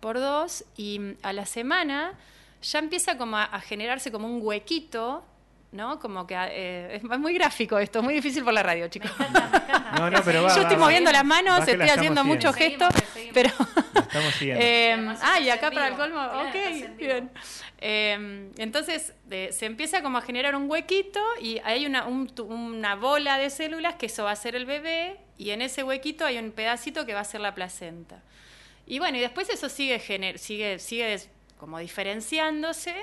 por dos y mm, a la semana ya empieza como a, a generarse como un huequito, ¿no? Como que eh, es muy gráfico esto, muy difícil por la radio, chicos. (laughs) No, no, pero va, Yo va, estoy va. moviendo las manos, la estoy haciendo muchos gestos, pero... Estamos siguiendo. (laughs) Eh, ah, y acá para el colmo, Claro, ok, bien. Eh, entonces de- se empieza como a generar un huequito y hay una, un una bola de células que eso va a ser el bebé y en ese huequito hay un pedacito que va a ser la placenta. Y bueno, y después eso sigue, gener- sigue, sigue como diferenciándose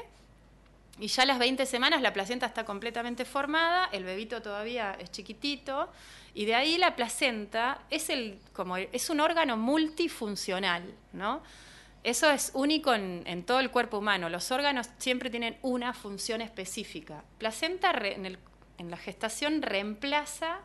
y ya a las 20 semanas la placenta está completamente formada, el bebito todavía es chiquitito, y de ahí la placenta es, el, como, es un órgano multifuncional, ¿no? Eso es único en, todo el cuerpo humano. Los órganos siempre tienen una función específica. Placenta en, la gestación reemplaza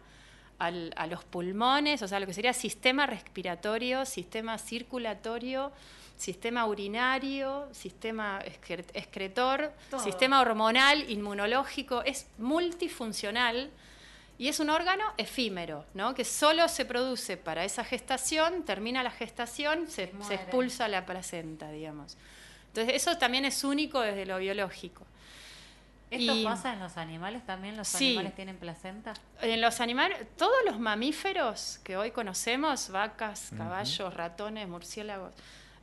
a los pulmones, o sea, lo que sería sistema respiratorio, sistema circulatorio, sistema urinario, sistema excre- excretor, Todo. sistema hormonal, inmunológico, es multifuncional y es un órgano efímero, ¿no? que solo se produce para esa gestación, termina la gestación, se, expulsa la placenta, digamos. Entonces, eso también es único desde lo biológico. ¿Esto Y- pasa en los animales también? ¿Los Sí. animales tienen placenta? En los animales, todos los mamíferos que hoy conocemos, vacas, caballos, ratones, murciélagos,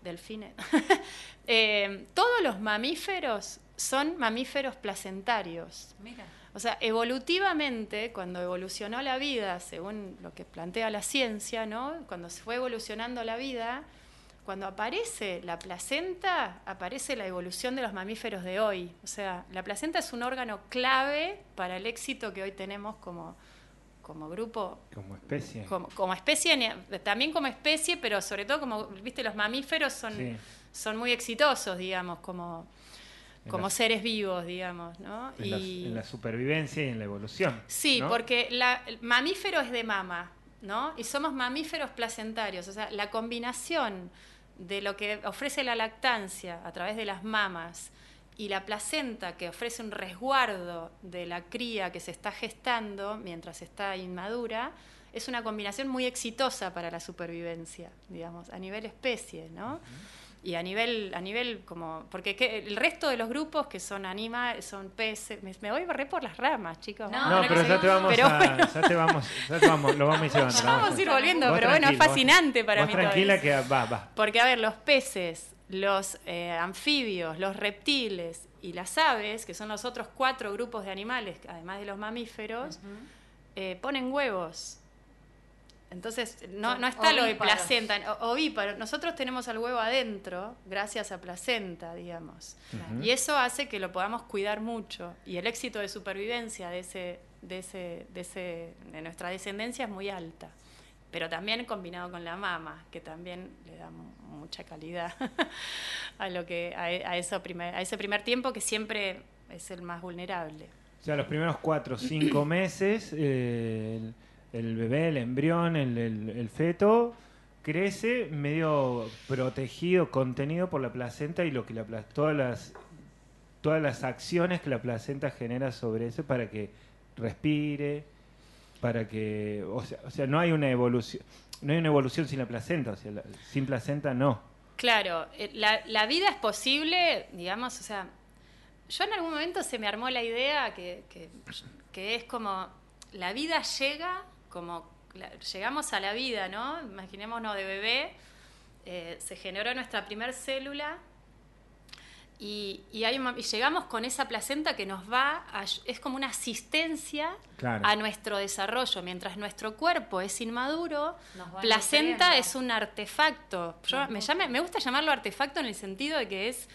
delfines, (laughs) eh, todos los mamíferos son mamíferos placentarios. Mira. O sea, evolutivamente, cuando evolucionó la vida, según lo que plantea la ciencia, ¿no? Cuando se fue evolucionando la vida, cuando aparece la placenta, aparece la evolución de los mamíferos de hoy. O sea, la placenta es un órgano clave para el éxito que hoy tenemos como, como grupo, Como especie. como, como especie, también como especie, pero sobre todo como, viste, los mamíferos son, Sí. son muy exitosos, digamos, como, como seres vivos, digamos, ¿no? En, la, en la supervivencia y en la evolución. Sí, ¿no? porque la, el mamífero es de mama, ¿no? Y somos mamíferos placentarios, o sea, la combinación de lo que ofrece la lactancia a través de las mamas y la placenta que ofrece un resguardo de la cría que se está gestando mientras está inmadura, es una combinación muy exitosa para la supervivencia, digamos, a nivel especie, ¿no? Y a nivel, a nivel como, porque que- el resto de los grupos que son anima, son peces, me, me voy re por las ramas, chicos. No, vamos No, pero ya te vamos pero a, bueno, ya te vamos, ya te vamos, lo vamos a ir llevando. lo vamos a ir volviendo, pero bueno, es tranquila, vos- fascinante para vos mí. tranquila que va, va. Porque, a ver, los peces, los eh, anfibios, los reptiles y las aves, que son los otros cuatro grupos de animales, además de los mamíferos, eh, ponen huevos. Entonces, no, está lo de placenta, o- ovíparo. Nosotros tenemos al huevo adentro gracias a placenta, digamos. Y eso hace que lo podamos cuidar mucho. Y el éxito de supervivencia de, ese, de, ese, de, ese, de nuestra descendencia es muy alta. Pero también combinado con la mama, que también le da mu- mucha calidad (laughs) a, lo que, a, a eso primer, a ese primer tiempo que siempre es el más vulnerable. O sea, los primeros cuatro o cinco (clears throat) meses, eh, el, el bebé, el embrión, el, el- el feto, crece medio protegido, contenido por la placenta y lo que la todas las todas las acciones que la placenta genera sobre eso para que respire, para que, o sea, o sea, no hay una evolución, no hay una evolución sin la placenta, o sea, sin placenta no. Claro, eh, la, la vida es posible, digamos, o sea, yo en algún momento se me armó la idea que, que, es como, la vida llega, como llegamos a la vida, ¿no? Imaginémonos de bebé, eh, se generó nuestra primer célula y, y, hay y llegamos con esa placenta que nos va, a, es como una asistencia Claro. a nuestro desarrollo. Mientras nuestro cuerpo es inmaduro, placenta nutriendo. es un artefacto. Yo, me, llame- me gusta llamarlo artefacto en el sentido de que es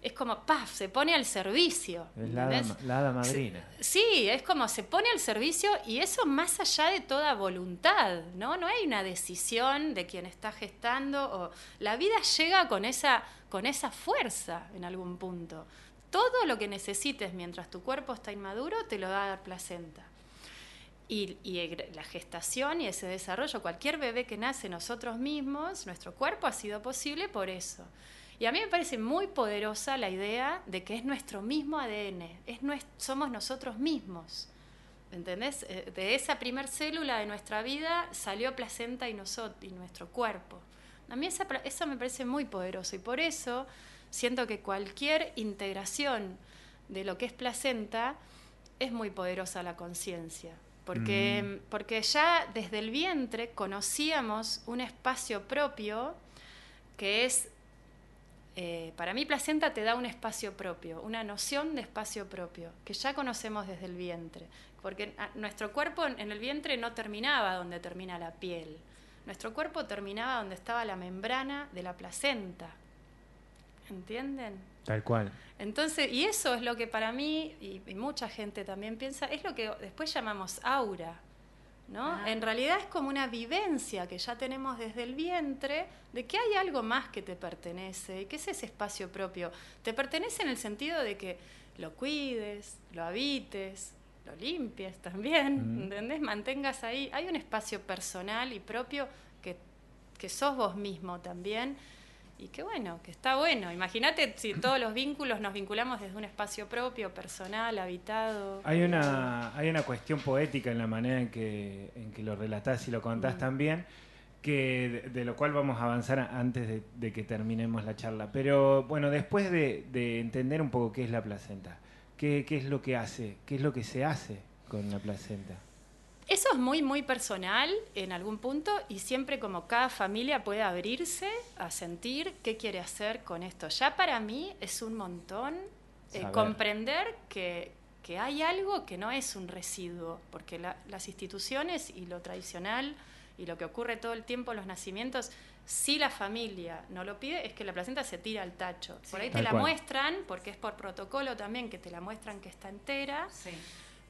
es como, ¡paf!, se pone al servicio. Es la hada, ¿entendés? la hada madrina. Sí, es como se pone al servicio y eso más allá de toda voluntad, ¿no? No hay una decisión de quien está gestando o la vida llega con esa con esa fuerza en algún punto. Todo lo que necesites mientras tu cuerpo está inmaduro te lo da la placenta. Y, la gestación y ese desarrollo, cualquier bebé que nace nosotros mismos, nuestro cuerpo ha sido posible por eso. Y a mí me parece muy poderosa la idea de que es nuestro mismo ADN, es somos nosotros mismos. ¿Entendés? Eh, De esa primer célula de nuestra vida salió placenta y, nosot- y nuestro cuerpo. A mí esa, eso me parece muy poderoso y por eso siento que cualquier integración de lo que es placenta es muy poderosa la conciencia. Porque, porque ya desde el vientre conocíamos un espacio propio que es eh, para mí placenta te da un espacio propio, una noción de espacio propio, que ya conocemos desde el vientre. Porque ah, nuestro cuerpo en el vientre no terminaba donde termina la piel. Nuestro cuerpo terminaba donde estaba la membrana de la placenta. ¿Entienden? Tal cual. Entonces, y eso es lo que para mí, y, y mucha gente también piensa, es lo que después llamamos aura. ¿no? Ah. En realidad es como una vivencia que ya tenemos desde el vientre de que hay algo más que te pertenece, y que es ese espacio propio. Te pertenece en el sentido de que lo cuides, lo habites, lo limpies también, Mm. ¿entendés? Mantengas ahí. Hay un espacio personal y propio que, que sos vos mismo también. Y que bueno, que está bueno. Imagínate si todos los vínculos nos vinculamos desde un espacio propio, personal, habitado. Hay una, hay una cuestión poética en la manera en que, en que lo relatás y lo contás Mm. también, que de, de lo cual vamos a avanzar antes de, de que terminemos la charla. Pero bueno, después de, de entender un poco qué es la placenta, qué, qué es lo que hace, qué es lo que se hace con la placenta. Eso es muy, muy personal en algún punto y siempre como cada familia puede abrirse a sentir qué quiere hacer con esto. Ya para mí es un montón eh, comprender que, que hay algo que no es un residuo, porque la- las instituciones y lo tradicional y lo que ocurre todo el tiempo en los nacimientos, si la familia no lo pide, es que la placenta se tira al tacho. Por ahí te la cual. muestran, porque es por protocolo también, que te la muestran que está entera Sí.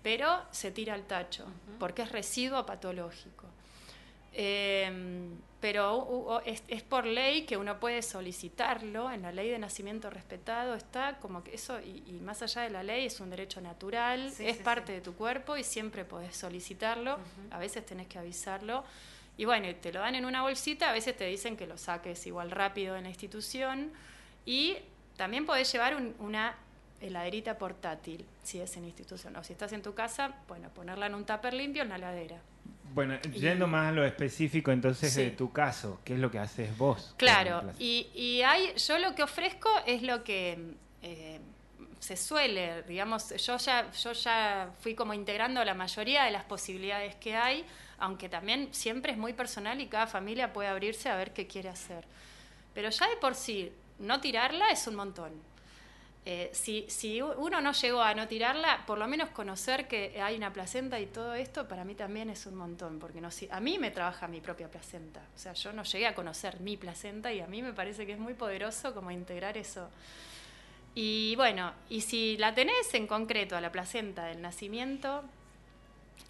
pero se tira al tacho, porque es residuo patológico. Eh, pero es, es por ley que uno puede solicitarlo, en la ley de nacimiento respetado está como que eso, y, y más allá de la ley, es un derecho natural, Sí, es sí, parte sí. de tu cuerpo y siempre podés solicitarlo, a veces tenés que avisarlo. Y bueno, te lo dan en una bolsita, a veces te dicen que lo saques igual rápido en la institución y también podés llevar un- una heladerita portátil, si es en institución. O si estás en tu casa, bueno, ponerla en un tupper limpio en la heladera. Bueno, yendo más a lo específico entonces Sí. de tu caso, ¿qué es lo que haces vos? Claro, y, y hay, yo lo que ofrezco es lo que eh, se suele, digamos, yo ya, yo ya fui como integrando la mayoría de las posibilidades que hay, aunque también siempre es muy personal y cada familia puede abrirse a ver qué quiere hacer. Pero ya de por sí, no tirarla es un montón. Eh, si, si uno no llegó a no tirarla, por lo menos conocer que hay una placenta y todo esto, para mí también es un montón, porque no, si- a mí me trabaja mi propia placenta. O sea, yo no llegué a conocer mi placenta y a mí me parece que es muy poderoso como integrar eso. Y bueno, y si la tenés en concreto a la placenta del nacimiento,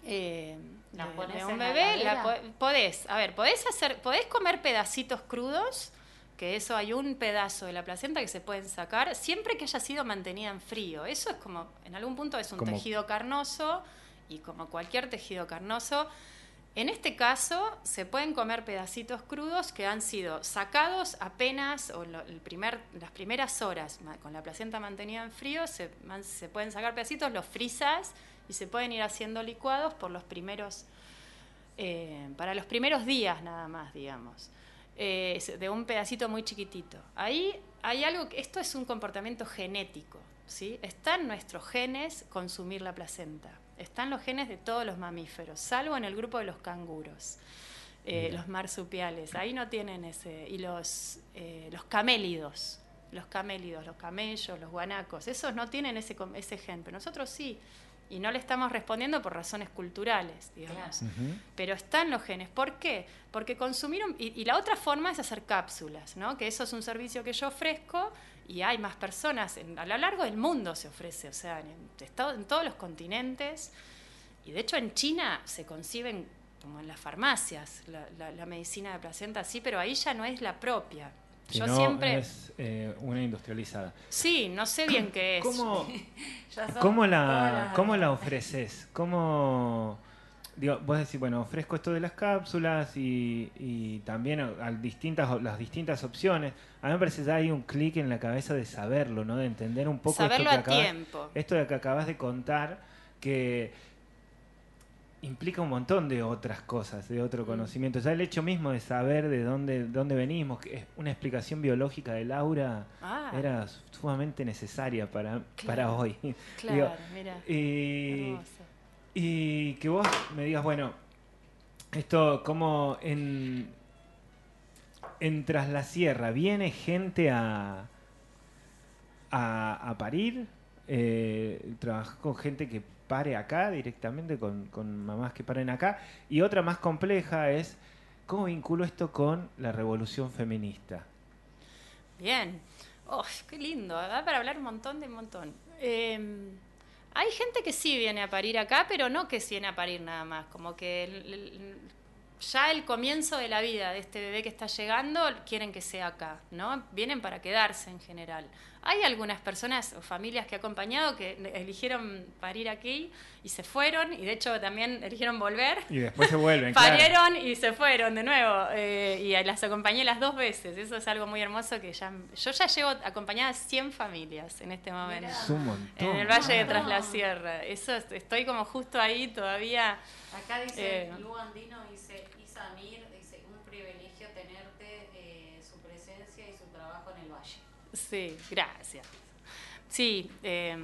eh, ¿La de- un la bebé, la po- podés, a ver, podés hacer, podés comer pedacitos crudos, que eso hay un pedazo de la placenta que se pueden sacar, siempre que haya sido mantenida en frío. Eso es como, en algún punto es un Como- tejido carnoso, y como cualquier tejido carnoso, en este caso se pueden comer pedacitos crudos que han sido sacados apenas, o las primeras horas, con la placenta mantenida en frío, se, pueden sacar pedacitos, los frizas y se pueden ir haciendo licuados por los primeros, eh, para los primeros días nada más, digamos, eh, de un pedacito muy chiquitito. Ahí hay algo, esto es un comportamiento genético, ¿sí? Está en nuestros genes consumir la placenta. Están los genes de todos los mamíferos, salvo en el grupo de los canguros, eh, los marsupiales. Ahí no tienen ese. Y los, eh, los camélidos, los camélidos, los camellos, los guanacos, esos no tienen ese, gen, pero nosotros sí. y no le estamos respondiendo por razones culturales, digamos. Pero están los genes. ¿Por qué? Porque consumieron. Y, y la otra forma es hacer cápsulas, ¿no? Que eso es un servicio que yo ofrezco y hay más personas. en- a lo largo del mundo se ofrece, o sea, en, todos los continentes. Y de hecho en China se conciben como en las farmacias la, la- la medicina de placenta, sí, pero ahí ya no es la propia. Si Yo no, siempre. es eh, una industrializada. Sí, no sé bien qué es. ¿Cómo, (laughs) ¿Cómo la, cómo la ofreces? ¿Cómo, digo, vos decís, bueno, ofrezco esto de las cápsulas y, y también a, a distintas, las distintas opciones. A mí me parece ya hay un clic en la cabeza de saberlo, ¿no? De entender un poco Saberlo esto que, a acabas, tiempo. esto de que acabas de contar, que implica un montón de otras cosas, de Mm. otro conocimiento. Ya el hecho mismo de saber de dónde, dónde venimos, que es una explicación biológica de Laura, Ah, era sumamente necesaria para, para hoy. (laughs) claro, digo, mira. Y, hermoso. Y que vos me digas, bueno, esto como en, en Tras la Sierra, ¿viene gente a, a, parir? Eh, ¿Trabajás con gente que pare acá directamente, con, con mamás que paren acá? Y otra más compleja es, ¿cómo vinculo esto con la revolución feminista? Bien. Oh, qué lindo. Da para hablar un montón de un montón. Eh, hay gente que sí viene a parir acá, pero no que viene a parir nada más. Como que ya el comienzo de la vida de este bebé que está llegando quieren que sea acá, ¿no? Vienen para quedarse en general. Hay algunas personas o familias que he acompañado que eligieron parir aquí y se fueron, y de hecho también eligieron volver. Y después se vuelven, (laughs) claro. Parieron y se fueron de nuevo. eh, y las acompañé las dos veces. Eso es algo muy hermoso que ya. Yo ya llevo acompañada a 100 familias en este momento. Es un montón. En el Valle de. Tras la Sierra. Eso es- estoy como justo ahí todavía. Acá dice, Eh, Andino dice, Isamir, dice, un privilegio tenerte, eh, su presencia y su trabajo en el valle. Sí, gracias. Sí, eh,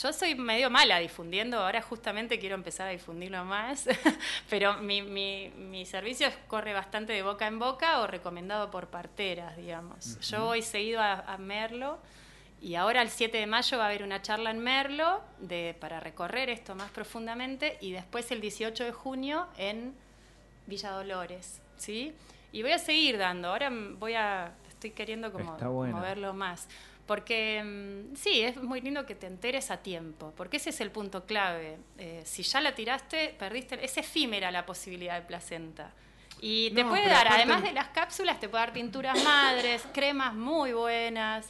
yo soy medio mala difundiendo, ahora justamente quiero empezar a difundirlo más, (laughs) pero mi, mi, mi servicio corre bastante de boca en boca o recomendado por parteras, digamos. Yo voy seguido a, a Merlo y ahora el 7 de mayo va a haber una charla en Merlo de, para recorrer esto más profundamente y después el 18 de junio en Villa Dolores, ¿sí? Y voy a seguir dando, ahora voy a, estoy queriendo como Está bueno. moverlo más. Porque mm, sí, es muy lindo que te enteres a tiempo, porque ese es el punto clave. Eh, si ya la tiraste, perdiste, es efímera la posibilidad de placenta. Y te No, puede dar, aparte- además de las cápsulas, te puede dar tinturas madres, cremas muy buenas.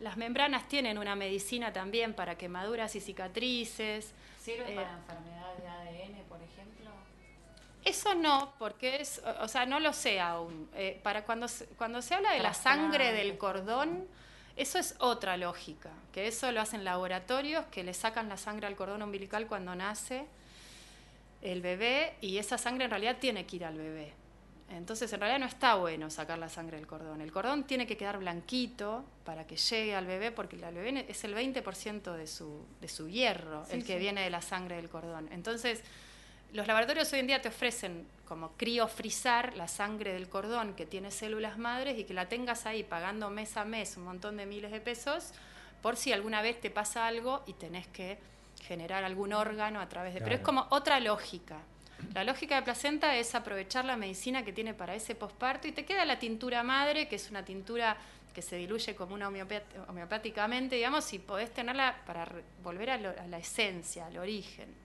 Las membranas tienen una medicina también para quemaduras y cicatrices. ¿Sirve Eh, para enfermedades de ADN, por ejemplo? Eso no, porque es, o sea, no lo sé aún. Eh, para cuando se, cuando se habla de la sangre del cordón, eso es otra lógica, que eso lo hacen laboratorios que le sacan la sangre al cordón umbilical cuando nace el bebé y esa sangre en realidad tiene que ir al bebé. Entonces, en realidad no está bueno sacar la sangre del cordón. El cordón tiene que quedar blanquito para que llegue al bebé, porque el bebé es el 20% de su, de su hierro, Sí, el que sí. viene de la sangre del cordón. Entonces, los laboratorios hoy en día te ofrecen como criofrizar la sangre del cordón que tiene células madres y que la tengas ahí pagando mes a mes un montón de miles de pesos por si alguna vez te pasa algo y tenés que generar algún órgano a través de... Pero es como otra lógica. La lógica de placenta es aprovechar la medicina que tiene para ese posparto y te queda la tintura madre, que es una tintura que se diluye como una homeopáticamente, digamos, y podés tenerla para volver a, lo- a la esencia, al origen.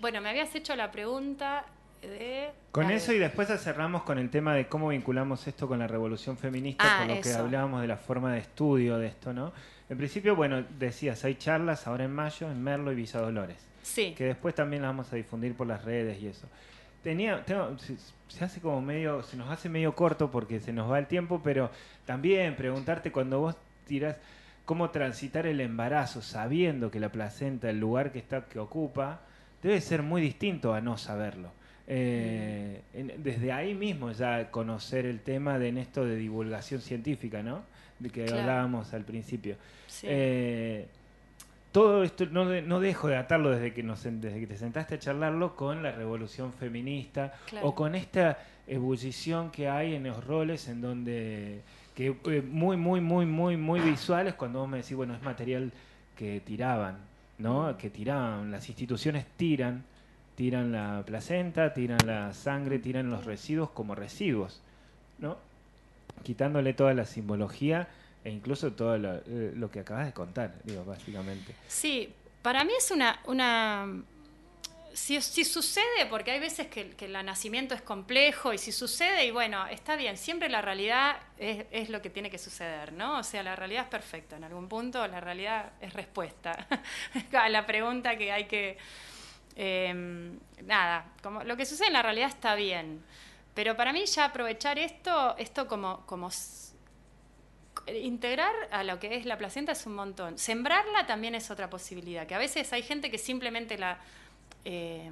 Bueno, me habías hecho la pregunta de... Con eso y después cerramos con el tema de cómo vinculamos esto con la revolución feminista, Ah, por lo que hablábamos de la forma de estudio de esto, ¿no? En principio, bueno, decías, hay charlas ahora en mayo en Merlo y Villa Dolores, Sí, que después también las vamos a difundir por las redes y eso. Tenía, tengo- se, se hace como medio, se nos hace medio corto porque se nos va el tiempo, pero también preguntarte cuando vos tirás cómo transitar el embarazo sabiendo que la placenta, el lugar que está, que ocupa, debe ser muy distinto a no saberlo. Eh, en- desde ahí mismo ya conocer el tema de en esto de divulgación científica, ¿no? De que Claro. hablábamos al principio. sí. Eh, todo esto no, de- no dejo de atarlo desde que, nos, desde que te sentaste a charlarlo con la revolución feminista Claro. o con esta ebullición que hay en los roles en donde que eh, muy muy muy muy muy visuales cuando vos me decís bueno es material que tiraban ¿no? Que tiraban, las instituciones tiran, tiran la placenta, tiran la sangre, tiran los residuos como residuos, ¿no? Quitándole toda la simbología e incluso todo lo, eh, lo que acabas de contar, digo, básicamente. Sí, para mí es una, una si, sucede, porque hay veces que, el nacimiento es complejo y si sucede, y bueno, está bien, siempre la realidad es, lo que tiene que suceder, ¿no? O sea, la realidad es perfecta, en algún punto la realidad es respuesta (laughs) a la pregunta que hay que... Eh, nada, como, lo que sucede en la realidad está bien, pero para mí ya aprovechar esto, esto como, como integrar a lo que es la placenta es un montón. Sembrarla también es otra posibilidad, que a veces hay gente que simplemente la eh,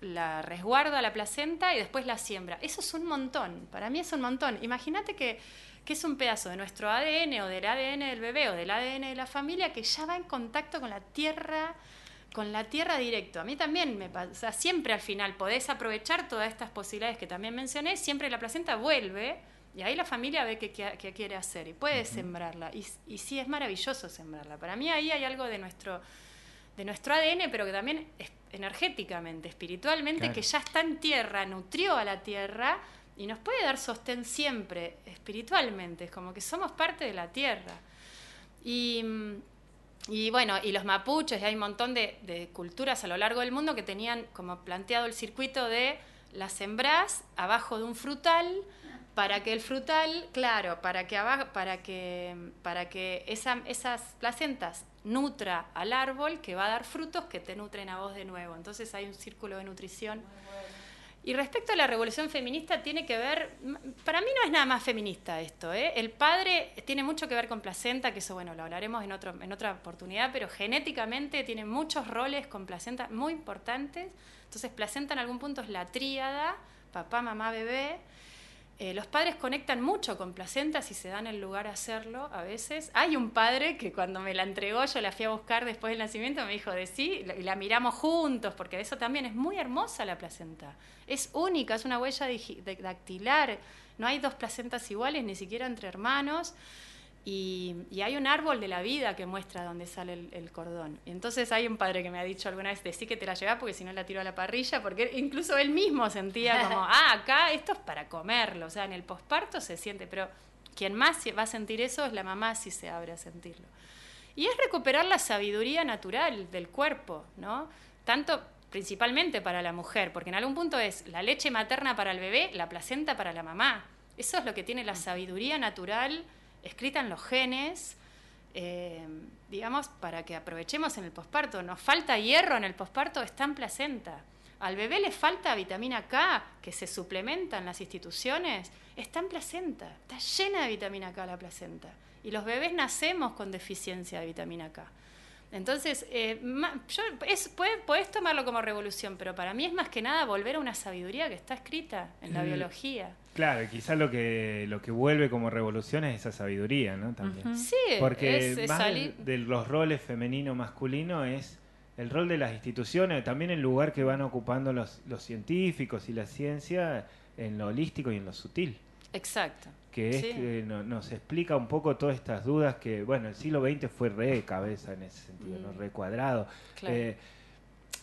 la resguarda la placenta y después la siembra. Eso es un montón, para mí es un montón. Imagínate que, que, es un pedazo de nuestro ADN o del ADN del bebé o del ADN de la familia que ya va en contacto con la tierra, con la tierra directo. A mí también me pasa, siempre al final podés aprovechar todas estas posibilidades que también mencioné, siempre la placenta vuelve. Y ahí la familia ve qué, qué quiere hacer y puede uh -huh. sembrarla. Y, y sí, es maravilloso sembrarla. Para mí ahí hay algo de nuestro, de nuestro ADN, pero que también es energéticamente, espiritualmente, claro. que ya está en tierra, nutrió a la tierra y nos puede dar sostén siempre, espiritualmente, es como que somos parte de la tierra. Y, y bueno, y los mapuches, y hay un montón de, de, culturas a lo largo del mundo que tenían como planteado el circuito de las sembrás abajo de un frutal, para que el frutal, claro, para que, abajo, para que, para que esa, esas placentas nutra al árbol que va a dar frutos que te nutren a vos de nuevo. Entonces hay un círculo de nutrición. Y respecto a la revolución feminista, tiene que ver, para mí no es nada más feminista esto, ¿eh? el padre tiene mucho que ver con placenta, que eso bueno, lo hablaremos en, otro, en otra oportunidad, pero genéticamente tiene muchos roles con placenta muy importantes. Entonces placenta en algún punto es la tríada, papá, mamá, bebé, eh, los padres conectan mucho con placenta si se dan el lugar a hacerlo a veces. Hay un padre que cuando me la entregó, yo la fui a buscar después del nacimiento, me dijo de sí, y la miramos juntos, porque eso también es muy hermosa la placenta. Es única, es una huella dactilar. No hay dos placentas iguales, ni siquiera entre hermanos. Y, y, hay un árbol de la vida que muestra dónde sale el, el, cordón. Y entonces hay un padre que me ha dicho alguna vez, decí que te la llevas porque si no la tiro a la parrilla, porque incluso él mismo sentía como, (laughs) ah, acá esto es para comerlo, o sea, en el posparto se siente, pero quien más va a sentir eso es la mamá si se abre a sentirlo. Y es recuperar la sabiduría natural del cuerpo, ¿no? Tanto principalmente para la mujer, porque en algún punto es la leche materna para el bebé, la placenta para la mamá. Eso es lo que tiene la sabiduría natural escrita en los genes, eh, digamos, para que aprovechemos en el posparto. Nos falta hierro en el posparto, está en placenta. Al bebé le falta vitamina K, que se suplementa en las instituciones, está en placenta. Está llena de vitamina K la placenta. Y los bebés nacemos con deficiencia de vitamina K. Entonces, eh, yo, es, puedes, puedes, tomarlo como revolución, pero para mí es más que nada volver a una sabiduría que está escrita en la mm. biología. Claro, quizás lo que lo que vuelve como revolución es esa sabiduría, ¿no? También. Uh -huh. Sí, porque es, es más de, de, los roles femenino-masculino es el rol de las instituciones, también el lugar que van ocupando los, los científicos y la ciencia en lo holístico y en lo sutil. Exacto. Que es Sí. que no- nos explica un poco todas estas dudas que, bueno, el siglo XX fue re cabeza en ese sentido, ¿no? Mm. re cuadrado. Claro. Eh,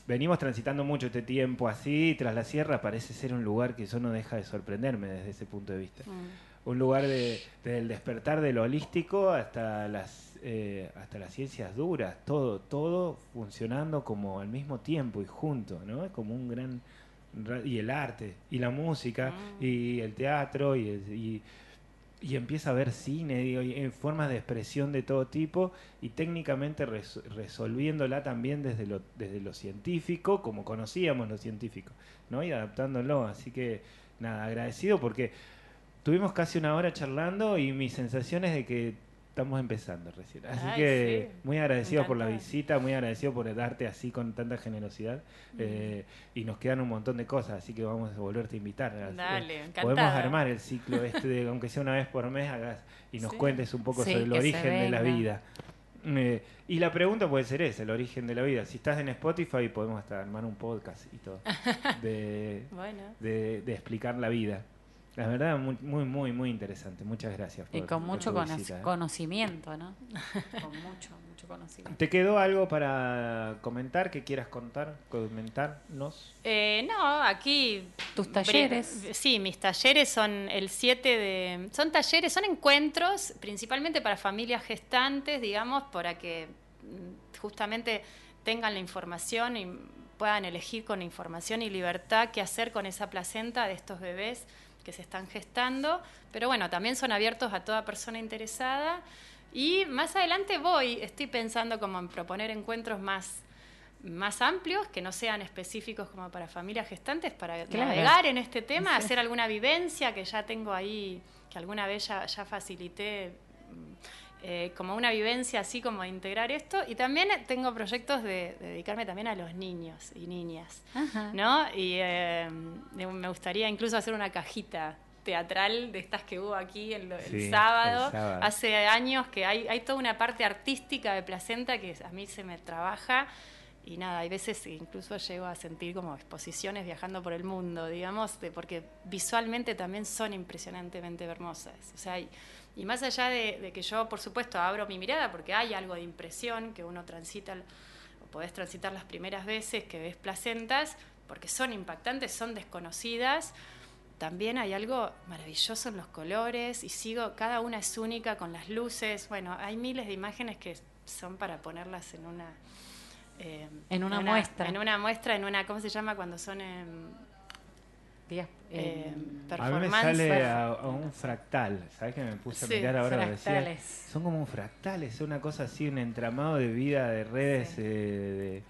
venimos transitando mucho este tiempo así, tras la sierra parece ser un lugar que eso no deja de sorprenderme desde ese punto de vista. Mm. Un lugar de, del despertar de lo holístico hasta las eh, hasta las ciencias duras, todo, todo funcionando como al mismo tiempo y junto, ¿no? Es como un gran ra- y el arte, y la música, Mm. y el teatro, y, el- y, y empieza a haber cine, digo, y, en formas de expresión de todo tipo, y técnicamente res- resolviéndola también desde lo, desde lo científico, como conocíamos lo científico, ¿no? Y adaptándolo. Así que, nada, agradecido porque tuvimos casi una hora charlando y mi sensación es de que estamos empezando recién. Así Ay, que sí. muy agradecido Me por la visita, muy agradecido por darte así con tanta generosidad. Mm. eh, y nos quedan un montón de cosas, así que vamos a volverte a invitar. Dale, encantada. Podemos armar el ciclo este, de, aunque sea una vez por mes, hagas y nos Sí. cuentes un poco Sí, sobre el origen de la vida. Eh, y la pregunta puede ser esa, el origen de la vida. Si estás en Spotify podemos hasta armar un podcast y todo (laughs) de, Bueno. de, de explicar la vida. La verdad, muy, muy, muy, muy interesante. Muchas gracias. Y por- con por mucho tu cono- visita, ¿eh? conocimiento, ¿no? (laughs) con mucho, mucho mucho conocimiento. ¿Te quedó algo para comentar que quieras contar, comentarnos? Eh, no, aquí... ¿Tus talleres? Sí, mis talleres son el 7 de... Son talleres, son encuentros principalmente para familias gestantes, digamos, para que mm, justamente tengan la información y puedan elegir con información y libertad qué hacer con esa placenta de estos bebés que se están gestando. Pero bueno, también son abiertos a toda persona interesada. Y más adelante voy, estoy pensando como en proponer encuentros más más amplios, que no sean específicos como para familias gestantes, para navegar en este tema, hacer alguna vivencia que ya tengo ahí, que alguna vez ya, ya facilité eh, como una vivencia así como de integrar esto y también tengo proyectos de, dedicarme también a los niños y niñas, ¿no? Y eh, me gustaría incluso hacer una cajita teatral de estas que hubo aquí el, sábado. Hace años que hay, hay toda una parte artística de placenta que a mí se me trabaja y nada, hay veces incluso llego a sentir como exposiciones viajando por el mundo, digamos, de, porque visualmente también son impresionantemente hermosas. O sea, hay, y más allá de, que yo, por supuesto, abro mi mirada porque hay algo de impresión que uno transita, o podés transitar las primeras veces que ves placentas, porque son impactantes, son desconocidas. También hay algo maravilloso en los colores y sigo, cada una es única con las luces. Bueno, hay miles de imágenes que son para ponerlas en una... Eh, en una, muestra. En una muestra, en una, ¿cómo se llama? Cuando son en eh, eh, a mí me sale a, un fractal, ¿sabes que me puse a mirar ahora? Decía, son como un fractal, es una cosa así, un entramado de vida, de redes, eh,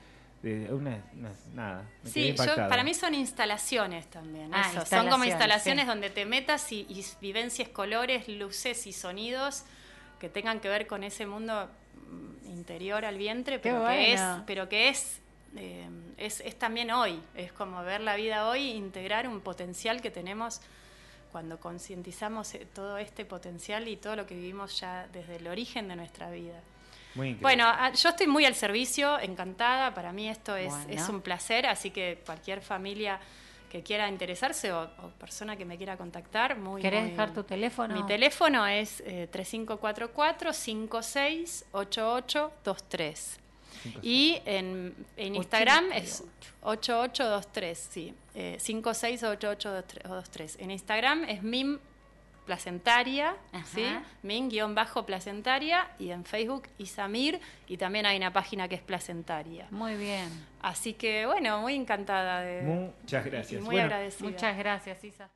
de, una, nada. sí, para mí son instalaciones también. Ah, son como instalaciones donde te metas y, y vivencias colores, luces y sonidos que tengan que ver con ese mundo mm, interior al vientre, pero que es, pero que es eh, es, también hoy, es como ver la vida hoy, integrar un potencial que tenemos cuando concientizamos eh, todo este potencial y todo lo que vivimos ya desde el origen de nuestra vida. bueno, ah, yo estoy muy al servicio, encantada, para mí esto es, es un placer, así que cualquier familia que quiera interesarse o, persona que me quiera contactar, muy ¿Querés dejar tu teléfono? Mi teléfono es eh, 3544 568823. Y en, Instagram es 8823, sí. Eh, 568823. En Instagram es mim placentaria, ¿sí? min-placentaria y en Facebook Isamir y también hay una página que es placentaria. Muy bien. Así que bueno, muy encantada de... Muchas gracias. muy agradecida. Muchas gracias, Isa.